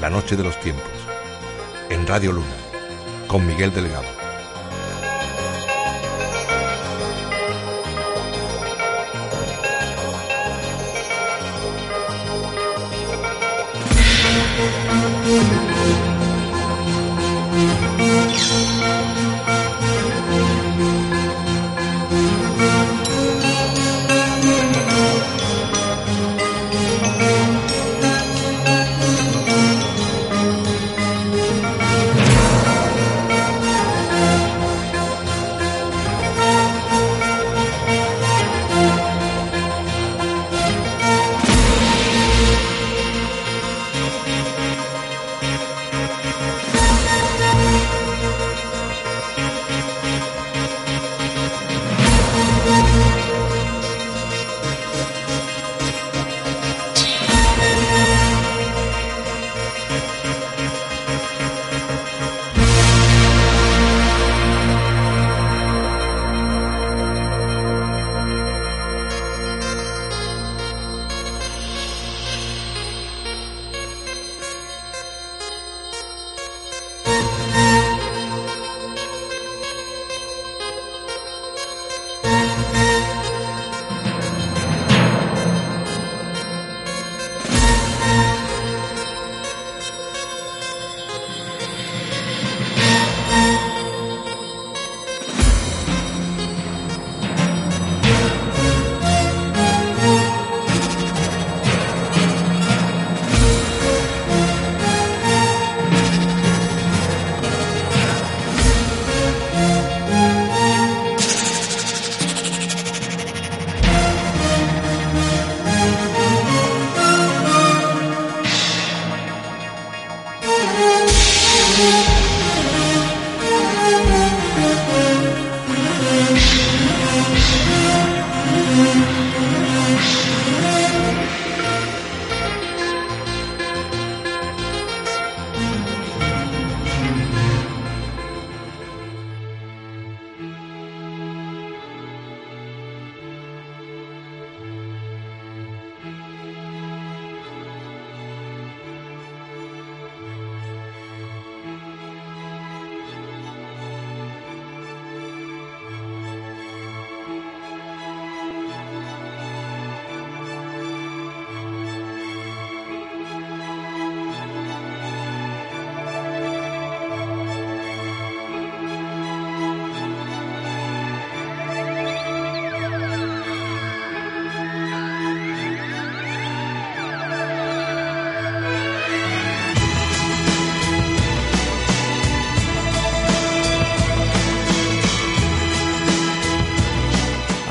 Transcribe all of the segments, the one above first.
La Noche de los Tiempos, en Radio Luna, con Miguel Delegado.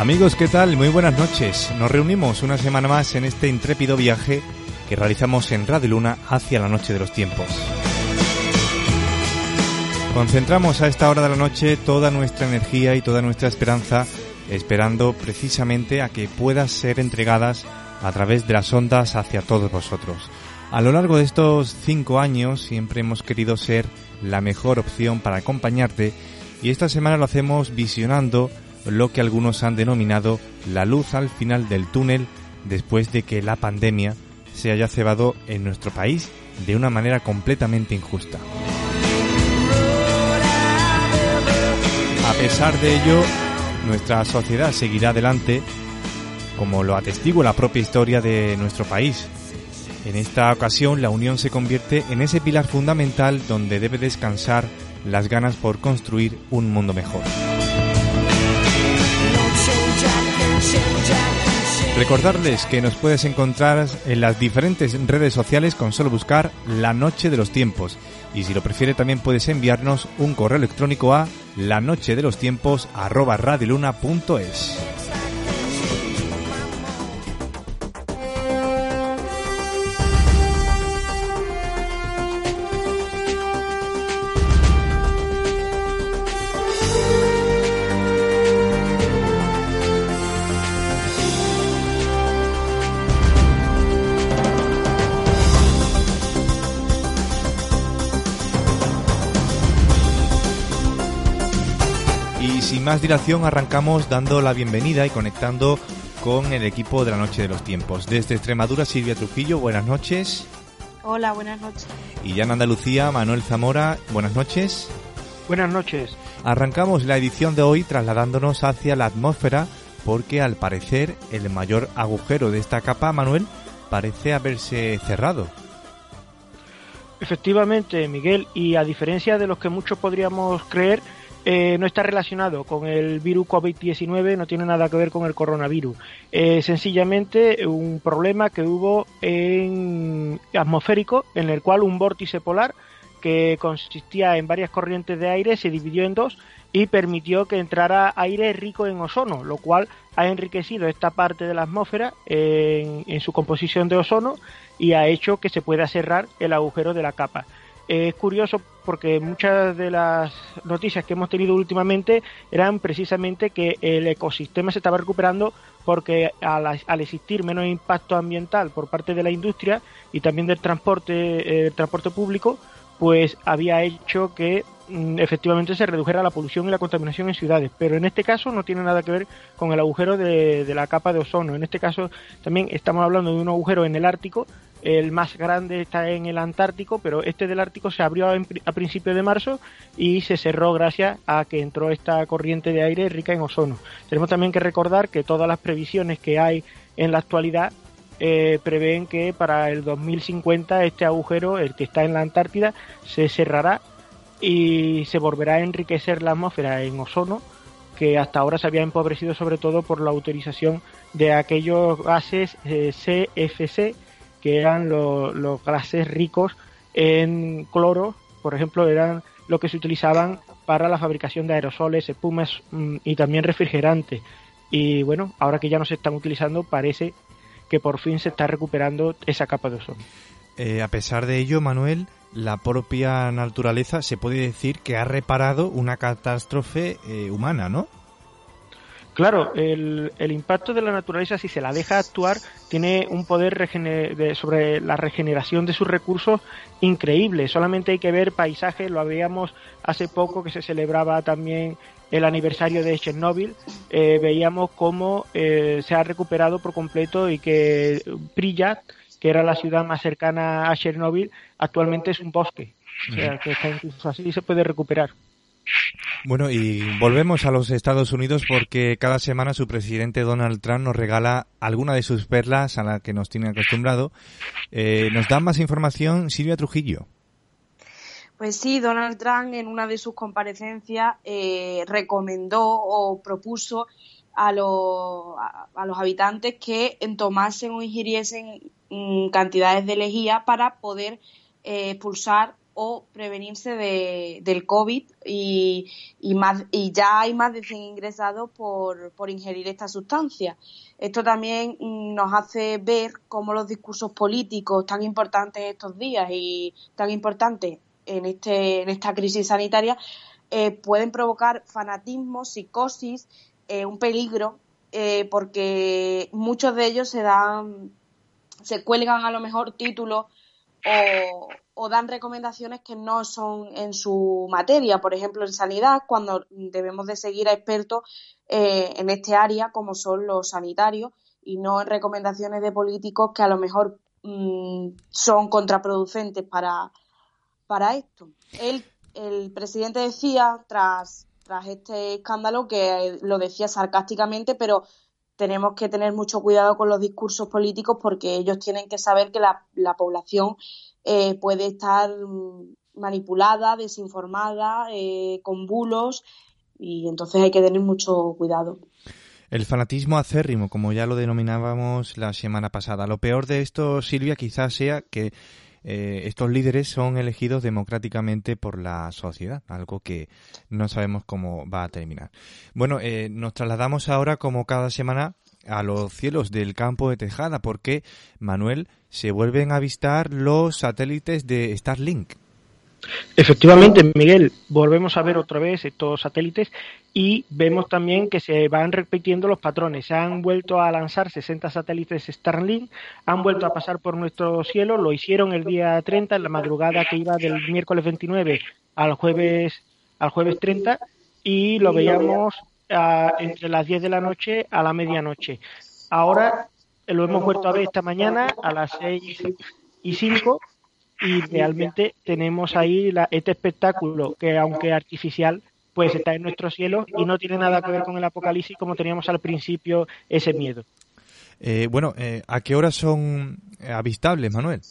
Amigos, ¿qué tal? Muy buenas noches. Nos reunimos una semana más en este intrépido viaje que realizamos en Radio Luna hacia la noche de los tiempos. Concentramos a esta hora de la noche toda nuestra energía y toda nuestra esperanza esperando precisamente a que puedan ser entregadas a través de las ondas hacia todos vosotros. A lo largo de estos cinco años siempre hemos querido ser la mejor opción para acompañarte y esta semana lo hacemos visionando lo que algunos han denominado la luz al final del túnel después de que la pandemia se haya cebado en nuestro país de una manera completamente injusta. A pesar de ello, nuestra sociedad seguirá adelante, como lo atestigua la propia historia de nuestro país. En esta ocasión, la unión se convierte en ese pilar fundamental donde debe descansar las ganas por construir un mundo mejor. Recordarles que nos puedes encontrar en las diferentes redes sociales con solo buscar La Noche de los Tiempos. Y si lo prefiere también puedes enviarnos un correo electrónico a la noche de los tiempos más dilación arrancamos dando la bienvenida y conectando con el equipo de la Noche de los Tiempos. Desde Extremadura, Silvia Trujillo, buenas noches. Hola, buenas noches. Y ya en Andalucía, Manuel Zamora, buenas noches. Buenas noches. Arrancamos la edición de hoy trasladándonos hacia la atmósfera porque al parecer el mayor agujero de esta capa, Manuel, parece haberse cerrado. Efectivamente, Miguel, y a diferencia de los que muchos podríamos creer, eh, no está relacionado con el virus COVID-19, no tiene nada que ver con el coronavirus. Eh, sencillamente un problema que hubo en atmosférico, en el cual un vórtice polar que consistía en varias corrientes de aire se dividió en dos y permitió que entrara aire rico en ozono, lo cual ha enriquecido esta parte de la atmósfera en, su composición de ozono y ha hecho que se pueda cerrar el agujero de la capa. Es curioso porque muchas de las noticias que hemos tenido últimamente eran precisamente que el ecosistema se estaba recuperando porque al, existir menos impacto ambiental por parte de la industria y también del transporte, eh, transporte público, pues había hecho que mm, efectivamente se redujera la polución y la contaminación en ciudades. Pero en este caso no tiene nada que ver con el agujero de, la capa de ozono. En este caso también estamos hablando de un agujero en el Ártico. El más grande está en el Antártico, pero este del Ártico se abrió a, principios de marzo y se cerró gracias a que entró esta corriente de aire rica en ozono. Tenemos también que recordar que todas las previsiones que hay en la actualidad eh, prevén que para el 2050 este agujero, el que está en la Antártida, se cerrará y se volverá a enriquecer la atmósfera en ozono, que hasta ahora se había empobrecido sobre todo por la utilización de aquellos gases CFC, eh, que eran los gases ricos en cloro, por ejemplo, eran lo que se utilizaban para la fabricación de aerosoles, espumas mm, y también refrigerantes. Y bueno, ahora que ya no se están utilizando, parece que por fin se está recuperando esa capa de ozono. Eh, a pesar de ello, Manuel, la propia naturaleza se puede decir que ha reparado una catástrofe eh, humana, ¿no? Claro, el, impacto de la naturaleza, si se la deja actuar, tiene un poder sobre la regeneración de sus recursos increíble. Solamente hay que ver paisajes, lo habíamos hace poco que se celebraba también el aniversario de Chernóbil, eh, veíamos cómo eh, se ha recuperado por completo y que Priyat, que era la ciudad más cercana a Chernóbil, actualmente es un bosque. O sea, que incluso así se puede recuperar. Bueno, y volvemos a los Estados Unidos porque cada semana su presidente Donald Trump nos regala alguna de sus perlas a la que nos tiene acostumbrado. Eh, nos da más información Silvia Trujillo. Pues sí, Donald Trump en una de sus comparecencias eh, recomendó o propuso a, a, los habitantes que tomasen o ingiriesen mm, cantidades de lejía para poder eh, expulsar o prevenirse de, del COVID y, más, y ya hay más de 100 ingresados por, por ingerir esta sustancia. Esto también mm, nos hace ver cómo los discursos políticos tan importantes estos días y tan importantes en, este, en esta crisis sanitaria eh, pueden provocar fanatismo, psicosis, eh, un peligro, eh, porque muchos de ellos se dan, se cuelgan a lo mejor títulos o, o, dan recomendaciones que no son en su materia, por ejemplo en sanidad, cuando debemos de seguir a expertos en este área como son los sanitarios y no en recomendaciones de políticos que a lo mejor mm, son contraproducentes para, para esto. el presidente decía, tras, tras este escándalo, que lo decía sarcásticamente, pero tenemos que tener mucho cuidado con los discursos políticos porque ellos tienen que saber que la, población eh, puede estar mm, manipulada, desinformada, eh, con bulos y entonces hay que tener mucho cuidado. El fanatismo acérrimo, como ya lo denominábamos la semana pasada. Lo peor de esto, Silvia, quizás sea que eh, estos líderes son elegidos democráticamente por la sociedad, algo que no sabemos cómo va a terminar. Bueno, eh, nos trasladamos ahora, como cada semana, a los cielos del campo de Tejada, porque, Manuel, se vuelven a avistar los satélites de Starlink. Efectivamente, Miguel, volvemos a ver otra vez estos satélites y vemos también que se van repitiendo los patrones. Se han vuelto a lanzar 60 satélites Starlink, han vuelto a pasar por nuestro cielo, lo hicieron el día 30, en la madrugada que iba del miércoles 29 al jueves, al jueves 30 y lo veíamos entre las 10 de la noche a la medianoche. Ahora lo hemos vuelto a ver esta mañana a las 6 y 5 y realmente tenemos ahí este espectáculo que aunque artificial pues está en nuestro cielo y no tiene nada que ver con el apocalipsis como teníamos al principio ese miedo. Eh, bueno, eh, ¿a qué horas son avistables, Manuel?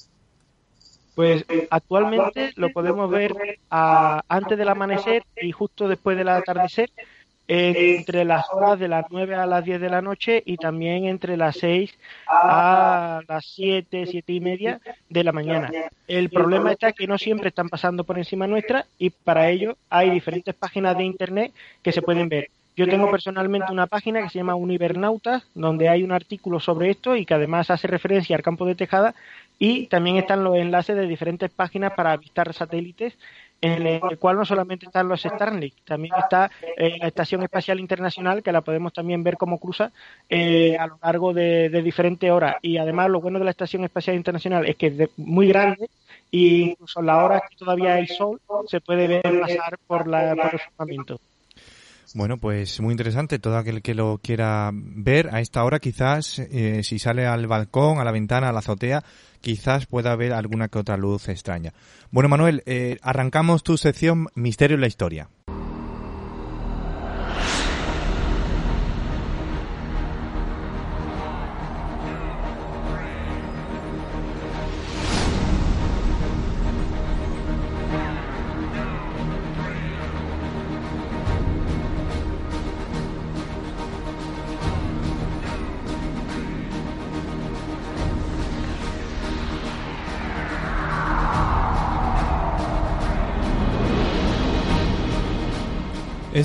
Pues actualmente lo podemos ver antes del amanecer y justo después del atardecer entre las horas de las 9 a las 10 de la noche y también entre las 6 a las 7, 7 y media de la mañana. El problema está que no siempre están pasando por encima nuestra y para ello hay diferentes páginas de internet que se pueden ver. Yo tengo personalmente una página que se llama Univernautas, donde hay un artículo sobre esto y que además hace referencia al campo de Tejada y también están los enlaces de diferentes páginas para avistar satélites en el cual no solamente están los Starlink, también está eh, la Estación Espacial Internacional, que la podemos también ver como cruza eh, a lo largo de, diferentes horas. Y además lo bueno de la Estación Espacial Internacional es que es muy grande y incluso en la hora que todavía hay sol se puede ver pasar por, la, por el firmamento. Bueno, pues muy interesante. Todo aquel que lo quiera ver a esta hora, quizás eh, si sale al balcón, a la ventana, a la azotea, quizás pueda haber alguna que otra luz extraña. Bueno, Manuel, eh, arrancamos tu sección Misterio en la Historia.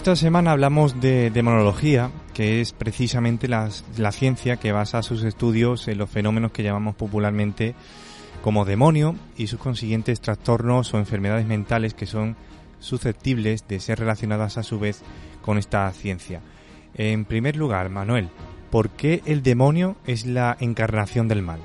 Esta semana hablamos de demonología, que es precisamente la, ciencia que basa sus estudios en los fenómenos que llamamos popularmente como demonio y sus consiguientes trastornos o enfermedades mentales que son susceptibles de ser relacionadas a su vez con esta ciencia. En primer lugar, Manuel, ¿por qué el demonio es la encarnación del mal?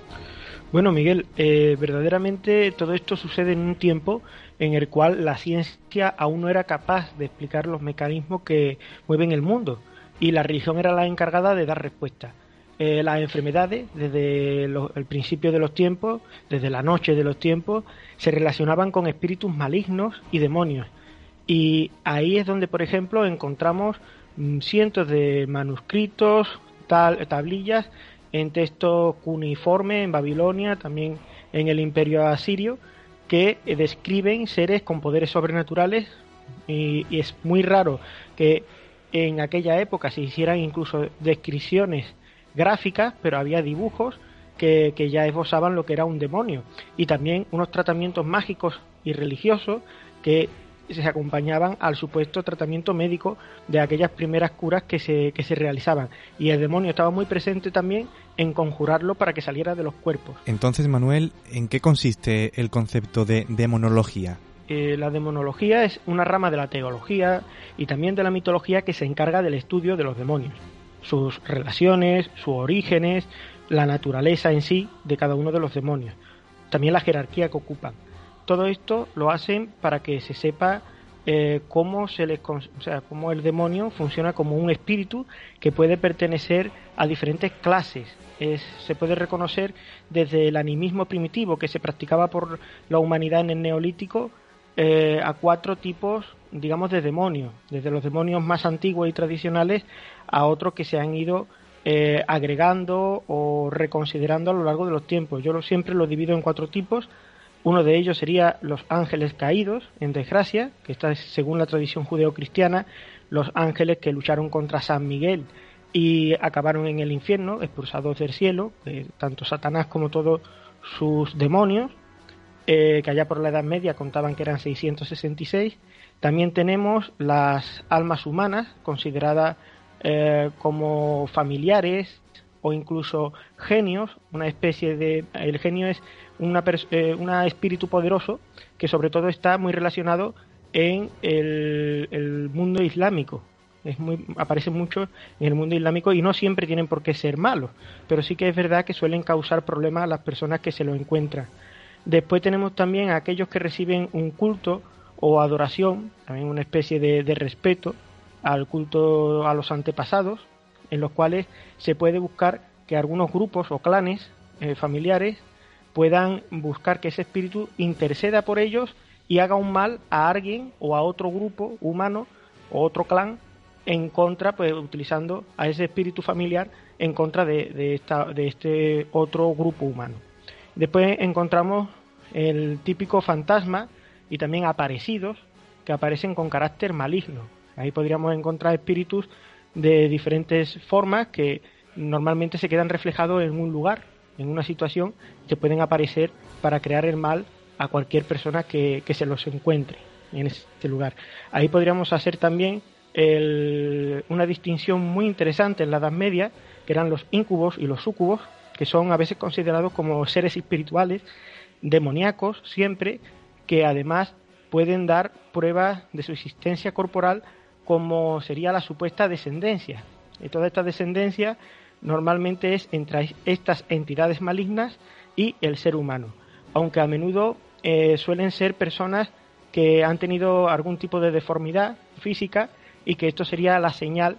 Bueno, Miguel, eh, verdaderamente todo esto sucede en un tiempo en el cual la ciencia aún no era capaz de explicar los mecanismos que mueven el mundo y la religión era la encargada de dar respuesta. Eh, las enfermedades, desde el principio de los tiempos, desde la noche de los tiempos, se relacionaban con espíritus malignos y demonios. Y ahí es donde, por ejemplo, encontramos mm, cientos de manuscritos, tablillas en texto cuneiforme en Babilonia, también en el imperio asirio, que describen seres con poderes sobrenaturales y, es muy raro que en aquella época se hicieran incluso descripciones gráficas, pero había dibujos que, que, ya esbozaban lo que era un demonio. Y también unos tratamientos mágicos y religiosos que se acompañaban al supuesto tratamiento médico de aquellas primeras curas que se, que se realizaban. Y el demonio estaba muy presente también en conjurarlo para que saliera de los cuerpos. Entonces, Manuel, ¿en qué consiste el concepto de demonología? Eh, la demonología es una rama de la teología y también de la mitología que se encarga del estudio de los demonios, sus relaciones, sus orígenes, la naturaleza en sí de cada uno de los demonios, también la jerarquía que ocupan. Todo esto lo hacen para que se sepa eh, cómo, se les, o sea, cómo el demonio funciona como un espíritu que puede pertenecer a diferentes clases. se puede reconocer desde el animismo primitivo que se practicaba por la humanidad en el neolítico eh, a cuatro tipos, digamos, de demonios, desde los demonios más antiguos y tradicionales a otros que se han ido eh, agregando o reconsiderando a lo largo de los tiempos. Yo siempre lo divido en cuatro tipos uno de ellos sería los ángeles caídos en desgracia, que está según la tradición judeocristiana, los ángeles que lucharon contra San Miguel y acabaron en el infierno, expulsados del cielo, tanto Satanás como todos sus demonios, eh, que allá por la Edad Media contaban que eran 666. También tenemos las almas humanas, consideradas eh, como familiares o incluso genios, una especie de... El genio es una, eh, espíritu poderoso que sobre todo está muy relacionado en el, mundo islámico. Es muy, aparece mucho en el mundo islámico y no siempre tienen por qué ser malos, pero sí que es verdad que suelen causar problemas a las personas que se lo encuentran. Después tenemos también a aquellos que reciben un culto o adoración, también una especie de, de respeto al culto a los antepasados, en los cuales se puede buscar que algunos grupos o clanes eh, familiares puedan buscar que ese espíritu interceda por ellos y haga un mal a alguien o a otro grupo humano o otro clan en contra, pues utilizando a ese espíritu familiar en contra de, esta, de este otro grupo humano. Después encontramos el típico fantasma y también aparecidos que aparecen con carácter maligno. Ahí podríamos encontrar espíritus de diferentes formas que normalmente se quedan reflejados en un lugar, en una situación, que pueden aparecer para crear el mal a cualquier persona que, se los encuentre en este lugar. Ahí podríamos hacer también una distinción muy interesante en la Edad Media, que eran los incubos y los sucubos, que son a veces considerados como seres espirituales, demoníacos siempre, que además pueden dar pruebas de su existencia corporal como sería la supuesta descendencia. Y toda esta descendencia normalmente es entre estas entidades malignas y el ser humano, aunque a menudo eh, suelen ser personas que han tenido algún tipo de deformidad física y que esto sería la señal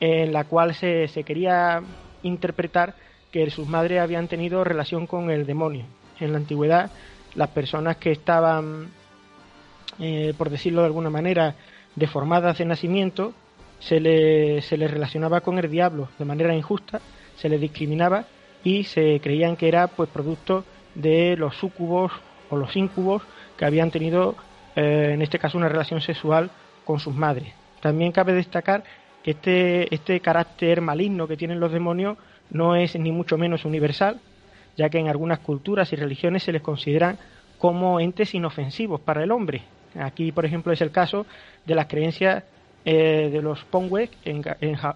en la cual se, se quería interpretar que sus madres habían tenido relación con el demonio. En la antigüedad, las personas que estaban, eh, por decirlo de alguna manera, deformadas de nacimiento, se le, se le relacionaba con el diablo de manera injusta, se le discriminaba y se creían que era pues producto de los súcubos o los incubos que habían tenido eh, en este caso una relación sexual con sus madres. También cabe destacar que este, este carácter maligno que tienen los demonios no es ni mucho menos universal, ya que en algunas culturas y religiones se les consideran como entes inofensivos para el hombre. Aquí, por ejemplo, es el caso de las creencias eh, de los Pongwek en,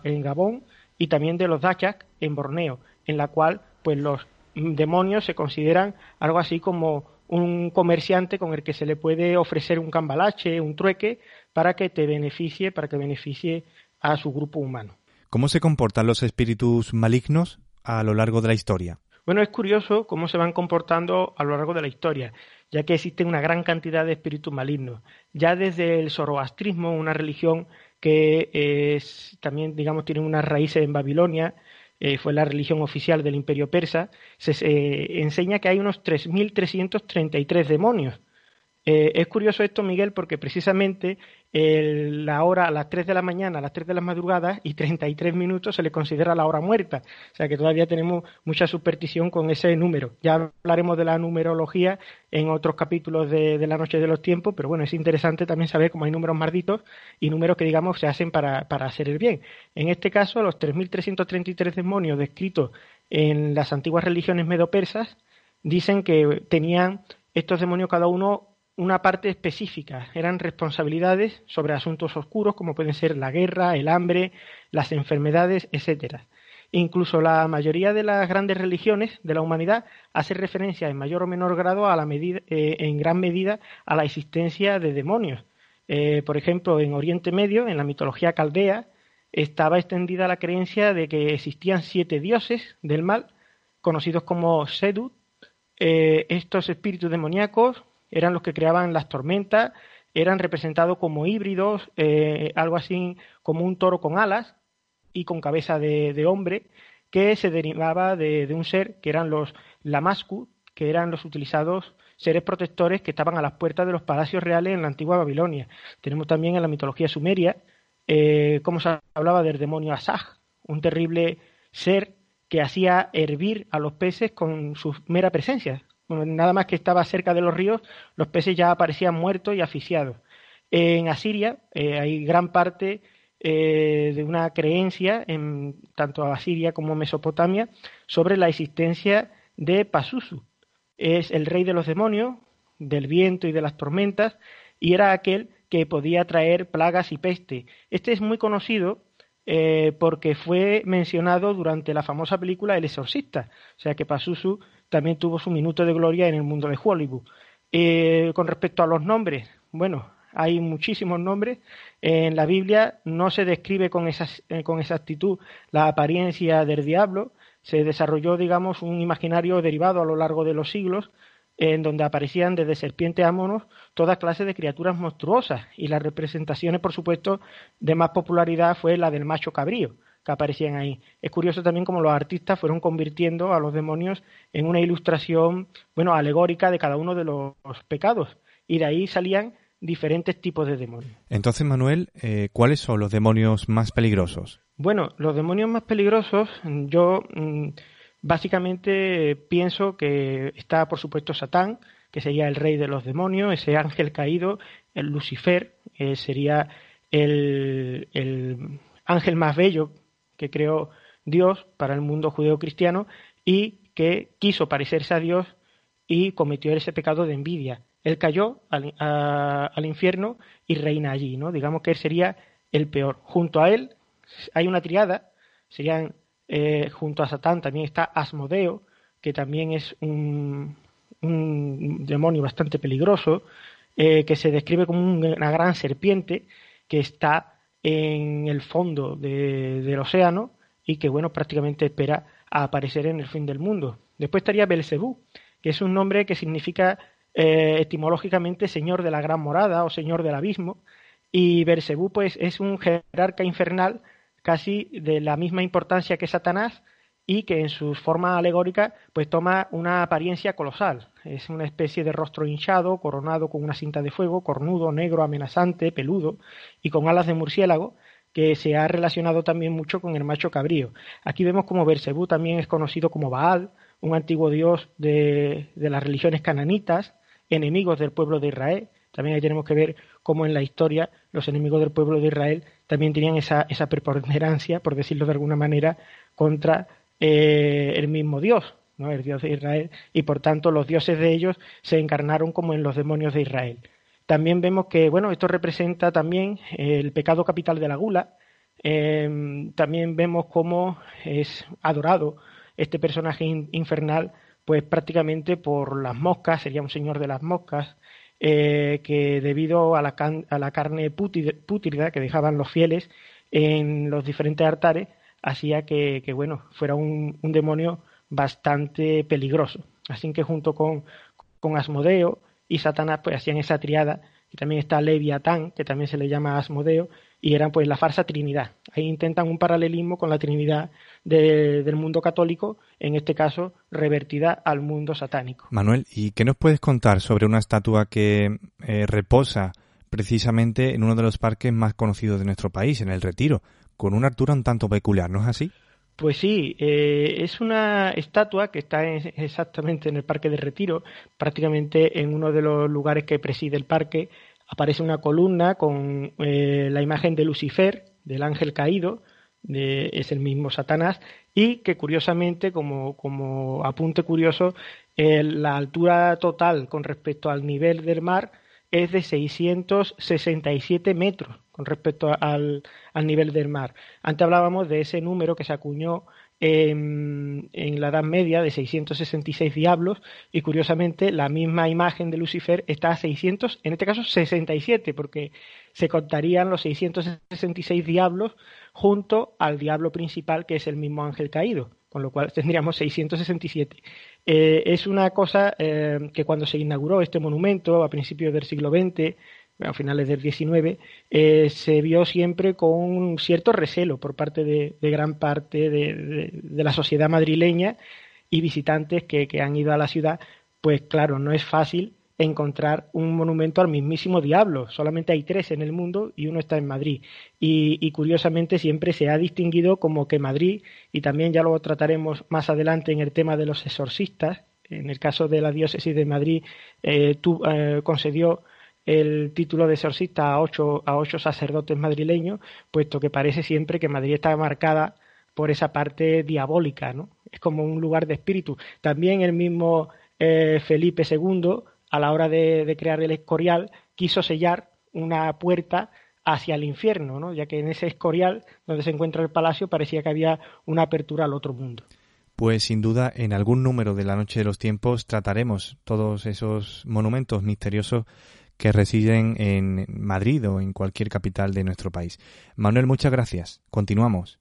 en, Gabón y también de los Dayak en Borneo, en la cual pues los demonios se consideran algo así como un comerciante con el que se le puede ofrecer un cambalache, un trueque, para que te beneficie, para que beneficie a su grupo humano. ¿Cómo se comportan los espíritus malignos a lo largo de la historia? Bueno, es curioso cómo se van comportando a lo largo de la historia, ya que existen una gran cantidad de espíritus malignos. Ya desde el zoroastrismo, una religión que es, también, digamos, tiene unas raíces en Babilonia, eh, fue la religión oficial del imperio persa, se eh, enseña que hay unos 3.333 demonios. Eh, es curioso esto, Miguel, porque precisamente la hora a las 3 de la mañana, a las 3 de la madrugada y 33 minutos se le considera la hora muerta. O sea que todavía tenemos mucha superstición con ese número. Ya hablaremos de la numerología en otros capítulos de, la Noche de los Tiempos, pero bueno, es interesante también saber cómo hay números malditos y números que, digamos, se hacen para, para hacer el bien. En este caso, los 3.333 demonios descritos en las antiguas religiones medopersas dicen que tenían estos demonios cada uno una parte específica, eran responsabilidades sobre asuntos oscuros como pueden ser la guerra, el hambre, las enfermedades, etcétera. Incluso la mayoría de las grandes religiones de la humanidad hace referencia en mayor o menor grado a la medida, eh, en gran medida a la existencia de demonios. Eh, por ejemplo, en Oriente Medio, en la mitología caldea, estaba extendida la creencia de que existían siete dioses del mal, conocidos como Sedut. Eh, estos espíritus demoníacos eran los que creaban las tormentas, eran representados como híbridos, eh, algo así como un toro con alas y con cabeza de, hombre, que se derivaba de, un ser que eran los Lamasku, que eran los utilizados seres protectores que estaban a las puertas de los palacios reales en la antigua Babilonia. Tenemos también en la mitología sumeria eh, cómo se hablaba del demonio Asaj, un terrible ser que hacía hervir a los peces con su mera presencia, nada más que estaba cerca de los ríos, los peces ya aparecían muertos y asfixiados. En Asiria eh, hay gran parte eh, de una creencia, en tanto Asiria como Mesopotamia, sobre la existencia de Pasusu. Es el rey de los demonios, del viento y de las tormentas, y era aquel que podía traer plagas y peste. Este es muy conocido eh, porque fue mencionado durante la famosa película El Exorcista. O sea que Pasusu también tuvo su minuto de gloria en el mundo de Hollywood. Eh, con respecto a los nombres, bueno, hay muchísimos nombres. En la Biblia no se describe con, eh, con exactitud la apariencia del diablo. Se desarrolló, digamos, un imaginario derivado a lo largo de los siglos, en donde aparecían desde serpientes a monos toda clase de criaturas monstruosas. Y las representaciones, por supuesto, de más popularidad fue la del macho cabrío, que aparecían ahí. Es curioso también cómo los artistas fueron convirtiendo a los demonios en una ilustración, bueno, alegórica de cada uno de los pecados. Y de ahí salían diferentes tipos de demonios. Entonces, Manuel, eh, ¿cuáles son los demonios más peligrosos? Bueno, los demonios más peligrosos, yo mm, básicamente pienso que está, por supuesto, Satán, que sería el rey de los demonios, ese ángel caído, el Lucifer, eh, sería el, ángel más bello que creó Dios para el mundo judeo-cristiano y que quiso parecerse a Dios y cometió ese pecado de envidia. Él cayó al, al infierno y reina allí, ¿no? Digamos que él sería el peor. Junto a él hay una triada, serían eh, junto a Satán también está Asmodeo, que también es un, demonio bastante peligroso, eh, que se describe como una gran serpiente que está en el fondo del océano y que, bueno, prácticamente espera a aparecer en el fin del mundo. Después estaría Belcebú, que es un nombre que significa eh, etimológicamente señor de la gran morada o señor del abismo, y Belcebú, pues, es un jerarca infernal casi de la misma importancia que Satanás, y que en su forma alegórica pues toma una apariencia colosal. Es una especie de rostro hinchado, coronado con una cinta de fuego, cornudo, negro, amenazante, peludo y con alas de murciélago, que se ha relacionado también mucho con el macho cabrío. Aquí vemos como Bersebú también es conocido como Baal, un antiguo dios de, de las religiones cananitas, enemigos del pueblo de Israel. También ahí tenemos que ver cómo en la historia los enemigos del pueblo de Israel también tenían esa, esa preponderancia, por decirlo de alguna manera, contra eh, el mismo Dios, ¿no? el Dios de Israel, y por tanto los dioses de ellos se encarnaron como en los demonios de Israel. También vemos que, bueno, esto representa también el pecado capital de la gula. Em, también vemos cómo es adorado este personaje infernal, pues prácticamente por las moscas, sería un señor de las moscas, eh, que debido a la, a la carne pútrida que dejaban los fieles en los diferentes altares, hacía que, bueno, fuera un, demonio bastante peligroso. Así que junto con, con Asmodeo y Satanás pues hacían esa triada y también está Leviatán, que también se le llama Asmodeo, y eran pues la farsa Trinidad. Ahí intentan un paralelismo con la Trinidad del mundo católico, en este caso revertida al mundo satánico. Manuel, ¿y qué nos puedes contar sobre una estatua que eh, reposa precisamente en uno de los parques más conocidos de nuestro país, en el Retiro? Con una altura un tanto peculiar, ¿no es así? Pues sí, eh, es una estatua que está exactamente en el Parque de Retiro, prácticamente en uno de los lugares que preside el parque. Aparece una columna con eh, la imagen de Lucifer, del ángel caído, es el mismo Satanás, y que curiosamente, como, como apunte curioso, eh, la altura total con respecto al nivel del mar es de 667 metros con respecto al, nivel del mar. Antes hablábamos de ese número que se acuñó en, la Edad Media de 666 diablos y curiosamente la misma imagen de Lucifer está a 600, en este caso 67, porque se contarían los 666 diablos junto al diablo principal que es el mismo ángel caído, con lo cual tendríamos 667. Eh, es una cosa eh, que cuando se inauguró este monumento a principios del siglo XX, a finales del XIX, eh, se vio siempre con cierto recelo por parte de, gran parte de, la sociedad madrileña y visitantes que, han ido a la ciudad, pues claro, no es fácil encontrar un monumento al mismísimo diablo. Solamente hay tres en el mundo y uno está en Madrid. Y, curiosamente siempre se ha distinguido como que Madrid, y también ya lo trataremos más adelante en el tema de los exorcistas, en el caso de la diócesis de Madrid, eh, eh, concedió el título de exorcista a ocho, a ocho sacerdotes madrileños, puesto que parece siempre que Madrid está marcada por esa parte diabólica, ¿no? Es como un lugar de espíritu. También el mismo eh, Felipe II a la hora de, crear el Escorial, quiso sellar una puerta hacia el infierno, ¿no? ya que en ese Escorial, donde se encuentra el palacio, parecía que había una apertura al otro mundo. Pues sin duda, en algún número de la Noche de los Tiempos trataremos todos esos monumentos misteriosos que residen en Madrid o en cualquier capital de nuestro país. Manuel, muchas gracias. Continuamos.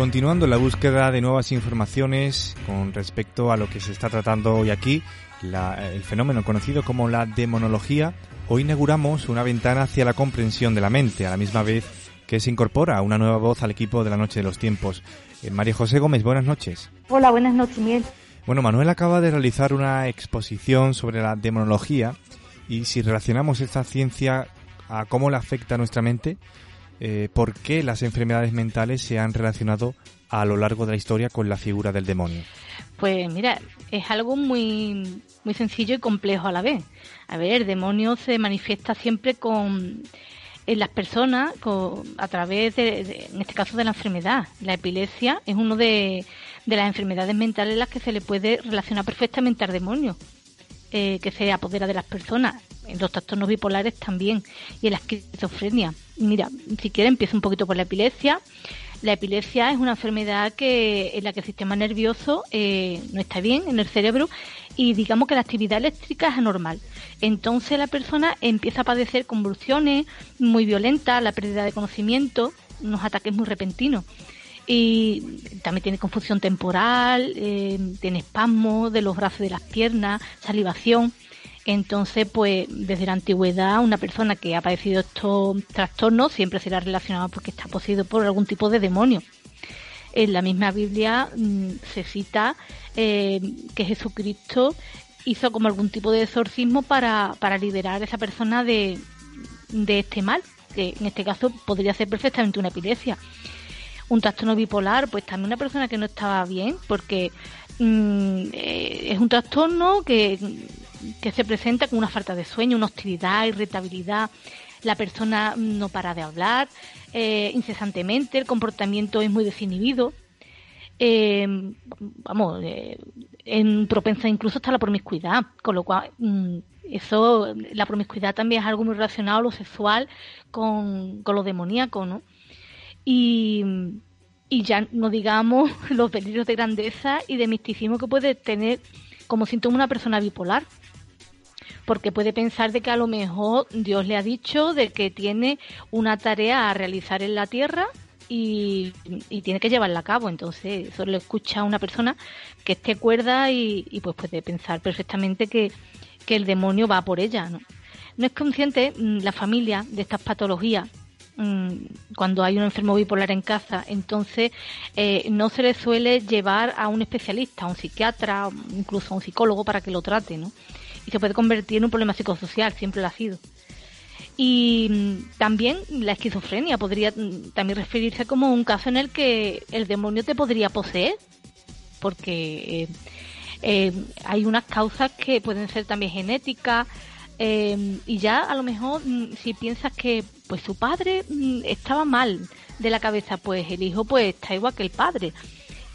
Continuando la búsqueda de nuevas informaciones con respecto a lo que se está tratando hoy aquí, el fenómeno conocido como la demonología, hoy inauguramos una ventana hacia la comprensión de la mente, a la misma vez que se incorpora una nueva voz al equipo de la Noche de los Tiempos. Eh, María José Gómez, buenas noches. Hola, buenas noches, Miguel. Bueno, Manuel acaba de realizar una exposición sobre la demonología y si relacionamos esta ciencia a cómo le afecta a nuestra mente, eh, por qué las enfermedades mentales se han relacionado a lo largo de la historia con la figura del demonio. Pues mira, es algo muy, muy sencillo y complejo a la vez. A ver, el demonio se manifiesta siempre con en las personas a través de, en este caso de la enfermedad. La epilepsia es uno de, de las enfermedades mentales en las que se le puede relacionar perfectamente al demonio, eh, que se apodera de las personas. En los trastornos bipolares también y en la esquizofrenia. Mira, si quieres empiezo un poquito por la epilepsia. La epilepsia es una enfermedad que, en la que el sistema nervioso eh, no está bien en el cerebro y digamos que la actividad eléctrica es anormal. Entonces la persona empieza a padecer convulsiones muy violentas, la pérdida de conocimiento, unos ataques muy repentinos. Y también tiene confusión temporal, eh, tiene espasmos de los brazos y de las piernas, salivación. Entonces, pues desde la antigüedad, una persona que ha padecido estos trastornos siempre será relacionada porque está poseído por algún tipo de demonio. En la misma Biblia mm, se cita eh, que Jesucristo hizo como algún tipo de exorcismo para, para liberar a esa persona de, de este mal, que en este caso podría ser perfectamente una epilepsia. Un trastorno bipolar, pues también una persona que no estaba bien, porque mm, eh, es un trastorno que que se presenta con una falta de sueño, una hostilidad, irritabilidad. La persona no para de hablar eh, incesantemente, el comportamiento es muy desinhibido. Eh, vamos, eh, en propensa incluso hasta la promiscuidad, con lo cual mm, eso, la promiscuidad también es algo muy relacionado a lo sexual con, con lo demoníaco, ¿no? Y, ya no digamos los delirios de grandeza y de misticismo que puede tener como síntoma una persona bipolar porque puede pensar de que a lo mejor Dios le ha dicho de que tiene una tarea a realizar en la tierra y, tiene que llevarla a cabo. Entonces, eso lo escucha una persona que esté cuerda y, pues puede pensar perfectamente que, el demonio va por ella. ¿no? no es consciente mm, la familia de estas patologías cuando hay un enfermo bipolar en casa, entonces eh, no se le suele llevar a un especialista, a un psiquiatra, incluso a un psicólogo para que lo trate, ¿no? y se puede convertir en un problema psicosocial, siempre lo ha sido. Y mm, también la esquizofrenia podría mm, también referirse como un caso en el que el demonio te podría poseer, porque eh, eh, hay unas causas que pueden ser también genéticas, eh, y ya a lo mejor mm, si piensas que pues su padre estaba mal de la cabeza, pues el hijo pues está igual que el padre.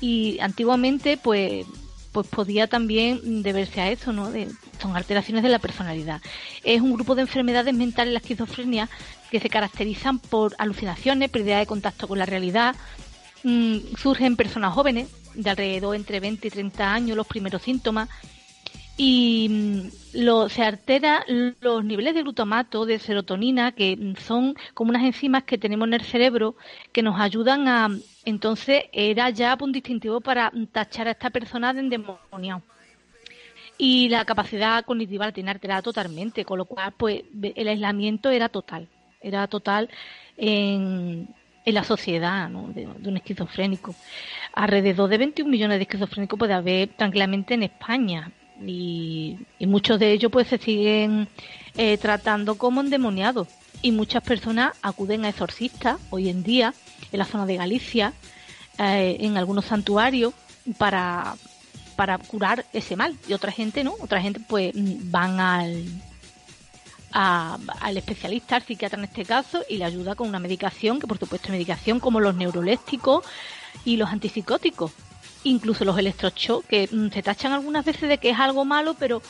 Y antiguamente pues pues podía también deberse a eso, ¿no? son alteraciones de la personalidad. Es un grupo de enfermedades mentales, la esquizofrenia, que se caracterizan por alucinaciones, pérdida de contacto con la realidad. Mm, surgen en personas jóvenes, de alrededor entre 20 y 30 años, los primeros síntomas. Y mm, se alteran los niveles de glutamato, de serotonina, que son como unas enzimas que tenemos en el cerebro que nos ayudan a, entonces era ya un distintivo para tachar a esta persona de endemoniado. Y la capacidad cognitiva la tiene alterada totalmente, con lo cual pues el aislamiento era total, era total en, la sociedad de, un esquizofrénico. Alrededor de 21 millones de esquizofrénicos puede haber tranquilamente en España y, muchos de ellos pues se siguen eh, tratando como endemoniados. Y muchas personas acuden a exorcistas hoy en día en la zona de Galicia, eh, en algunos santuarios, para, para curar ese mal. Y otra gente no, otra gente pues van al, al especialista, al psiquiatra en este caso, y le ayuda con una medicación, que por supuesto es medicación como los neurolépticos y los antipsicóticos, incluso los electroshocks, que mm, se tachan algunas veces de que es algo malo, pero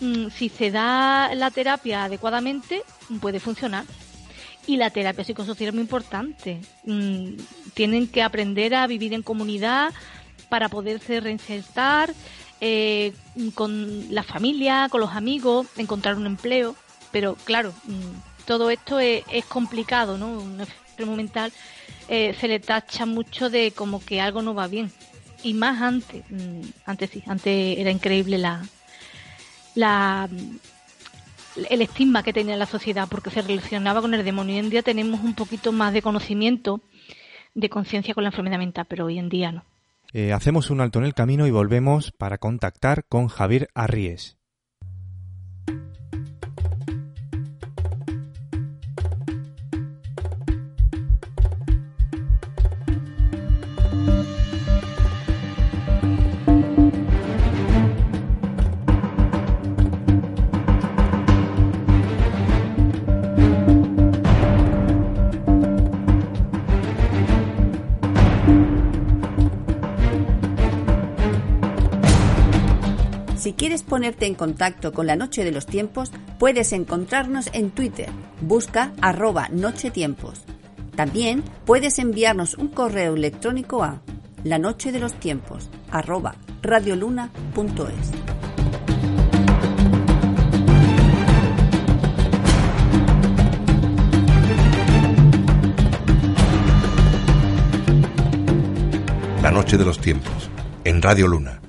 mm, si se da la terapia adecuadamente, puede funcionar y la terapia psicosocial es muy importante. Mm, tienen que aprender a vivir en comunidad para poderse reinsertar eh, con la familia, con los amigos, encontrar un empleo. Pero claro, mm, todo esto es, complicado, ¿no? Un enfermo mental eh, se le tacha mucho de como que algo no va bien. Y más antes, mm, antes sí, antes era increíble la, la el estigma que tenía la sociedad porque se relacionaba con el demonio. Hoy en día tenemos un poquito más de conocimiento, de conciencia con la enfermedad mental, pero hoy en día no. Eh, hacemos un alto en el camino y volvemos para contactar con Javier Arries. Quieres ponerte en contacto con la Noche de los Tiempos, puedes encontrarnos en Twitter. Busca arroba Nochetiempos. También puedes enviarnos un correo electrónico a la noche de los tiempos arroba radioluna.es. La noche de los tiempos, en Radio Luna.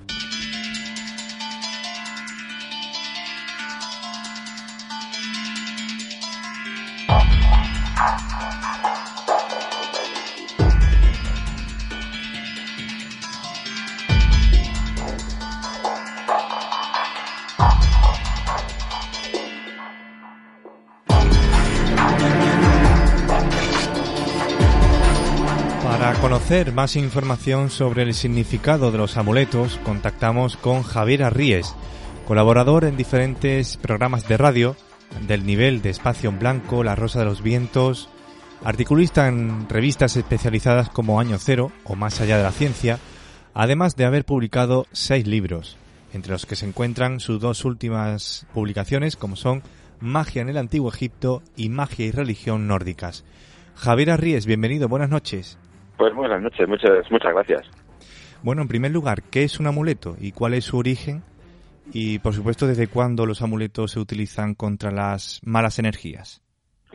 Para conocer más información sobre el significado de los amuletos, contactamos con Javier Arríes, colaborador en diferentes programas de radio del nivel de Espacio en Blanco, La Rosa de los Vientos, articulista en revistas especializadas como Año Cero o Más Allá de la Ciencia, además de haber publicado seis libros, entre los que se encuentran sus dos últimas publicaciones como son Magia en el Antiguo Egipto y Magia y Religión Nórdicas. Javier Arríes, bienvenido, buenas noches. Pues buenas noches, muchas, muchas gracias. Bueno, en primer lugar, ¿qué es un amuleto y cuál es su origen? Y, por supuesto, ¿desde cuándo los amuletos se utilizan contra las malas energías?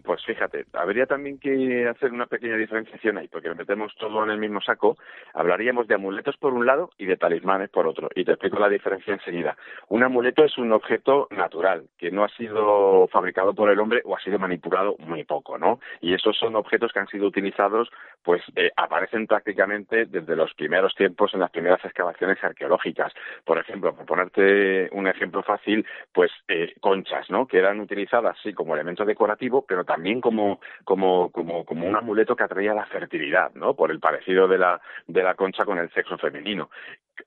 Pues fíjate, habría también que hacer una pequeña diferenciación ahí, porque metemos todo en el mismo saco. Hablaríamos de amuletos por un lado y de talismanes por otro. Y te explico la diferencia enseguida. Un amuleto es un objeto natural, que no ha sido fabricado por el hombre o ha sido manipulado muy poco, ¿no? Y esos son objetos que han sido utilizados, pues eh, aparecen prácticamente desde los primeros tiempos en las primeras excavaciones arqueológicas. Por ejemplo, por ponerte un ejemplo fácil, pues eh, conchas, ¿no? Que eran utilizadas, sí, como elemento decorativo, pero también como, como, como, como un amuleto que atraía la fertilidad, ¿no? Por el parecido de la, de la concha con el sexo femenino.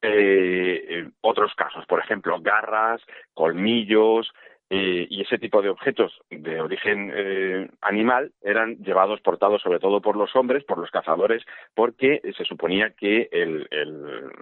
Eh, otros casos, por ejemplo, garras, colmillos, eh, y ese tipo de objetos de origen eh, animal eran llevados, portados sobre todo por los hombres, por los cazadores, porque se suponía que el,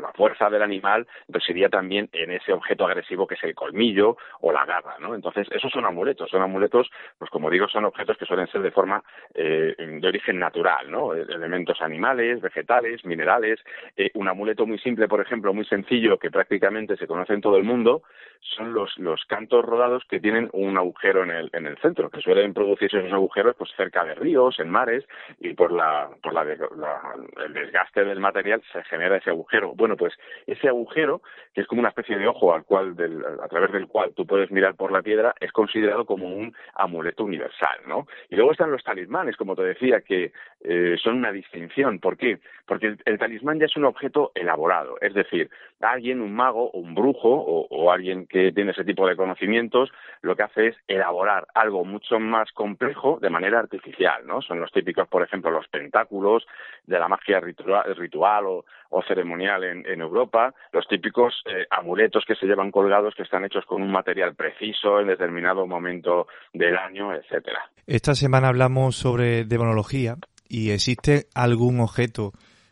la fuerza del animal residía también en ese objeto agresivo que es el colmillo o la garra, ¿no? Entonces, esos son amuletos, son amuletos, pues como digo, son objetos que suelen ser de forma eh, de origen natural, ¿no? Elementos animales, vegetales, minerales. Eh, un amuleto muy simple, por ejemplo, muy sencillo, que prácticamente se conoce en todo el mundo, son los, los cantos rodados que tienen un agujero en el, en el centro, que suelen producirse esos agujeros pues cerca de ríos, en mares, y por la, por la, el desgaste del material se genera ese agujero. Bueno, pues ese agujero, que es como una especie de ojo al cual del, a través del cual tú puedes mirar por la piedra, es considerado como un amuleto universal, ¿no? Y luego están los talismanes, como te decía, que eh, son una distinción. ¿Por qué? Porque el, talismán ya es un objeto elaborado, es decir, alguien, un mago o un brujo o, o alguien que tiene ese tipo de conocimientos, lo que hace es elaborar algo mucho más complejo de manera artificial, ¿no? Son los típicos, por ejemplo, los pentáculos de la magia ritual, o, ceremonial en, en, Europa, los típicos eh, amuletos que se llevan colgados que están hechos con un material preciso en determinado momento del año, etcétera. Esta semana hablamos sobre demonología y existe algún objeto,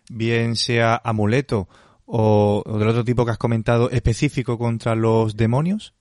bien sea amuleto o, del otro tipo que has comentado, específico contra los demonios?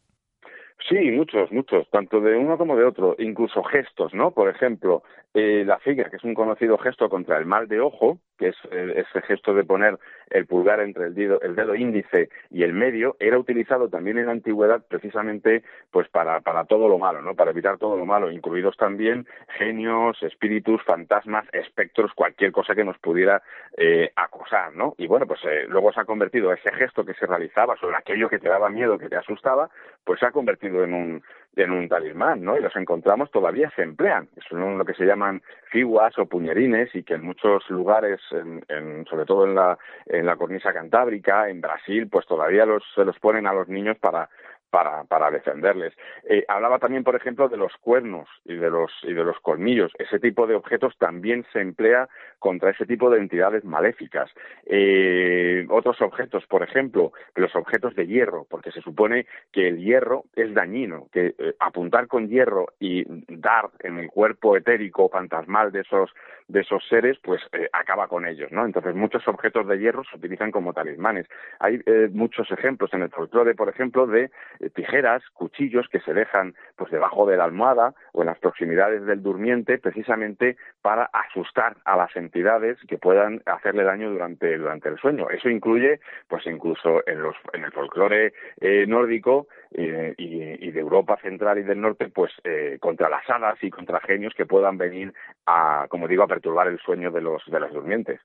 Sí, muchos, muchos, tanto de uno como de otro, incluso gestos, ¿no? Por ejemplo, eh, la figa, que es un conocido gesto contra el mal de ojo, que es eh, ese gesto de poner el pulgar entre el dedo, el dedo índice y el medio, era utilizado también en la antigüedad precisamente pues para, para todo lo malo, ¿no? Para evitar todo lo malo, incluidos también genios, espíritus, fantasmas, espectros, cualquier cosa que nos pudiera eh, acosar, ¿no? Y bueno, pues eh, luego se ha convertido ese gesto que se realizaba sobre aquello que te daba miedo, que te asustaba, pues se ha convertido en un, en un talismán, ¿no? Y los encontramos, todavía se emplean. Son lo que se llaman figuas o puñerines y que en muchos lugares, en, sobre todo en la, en la cornisa cantábrica, en Brasil, pues todavía los, se los ponen a los niños para, para, para defenderles. Eh, hablaba también, por ejemplo, de los cuernos y de los, y de los colmillos. Ese tipo de objetos también se emplea contra ese tipo de entidades maléficas. Eh, otros objetos, por ejemplo, los objetos de hierro, porque se supone que el hierro es dañino, que eh, apuntar con hierro y dar en el cuerpo etérico fantasmal de esos, de esos seres, pues acaba con ellos, ¿no? Entonces, muchos objetos de hierro se utilizan como talismanes. Hay muchos ejemplos en el folclore, por ejemplo, de eh, tijeras, cuchillos que se dejan pues debajo de la almohada o en las proximidades del durmiente precisamente para asustar a las entidades que puedan hacerle daño durante, durante el sueño. Eso incluye pues incluso en, los, en el folclore eh, nórdico eh, y, de Europa central y del norte pues contra las hadas y contra genios que puedan venir a, como digo, a perturbar el sueño de los, de los durmientes.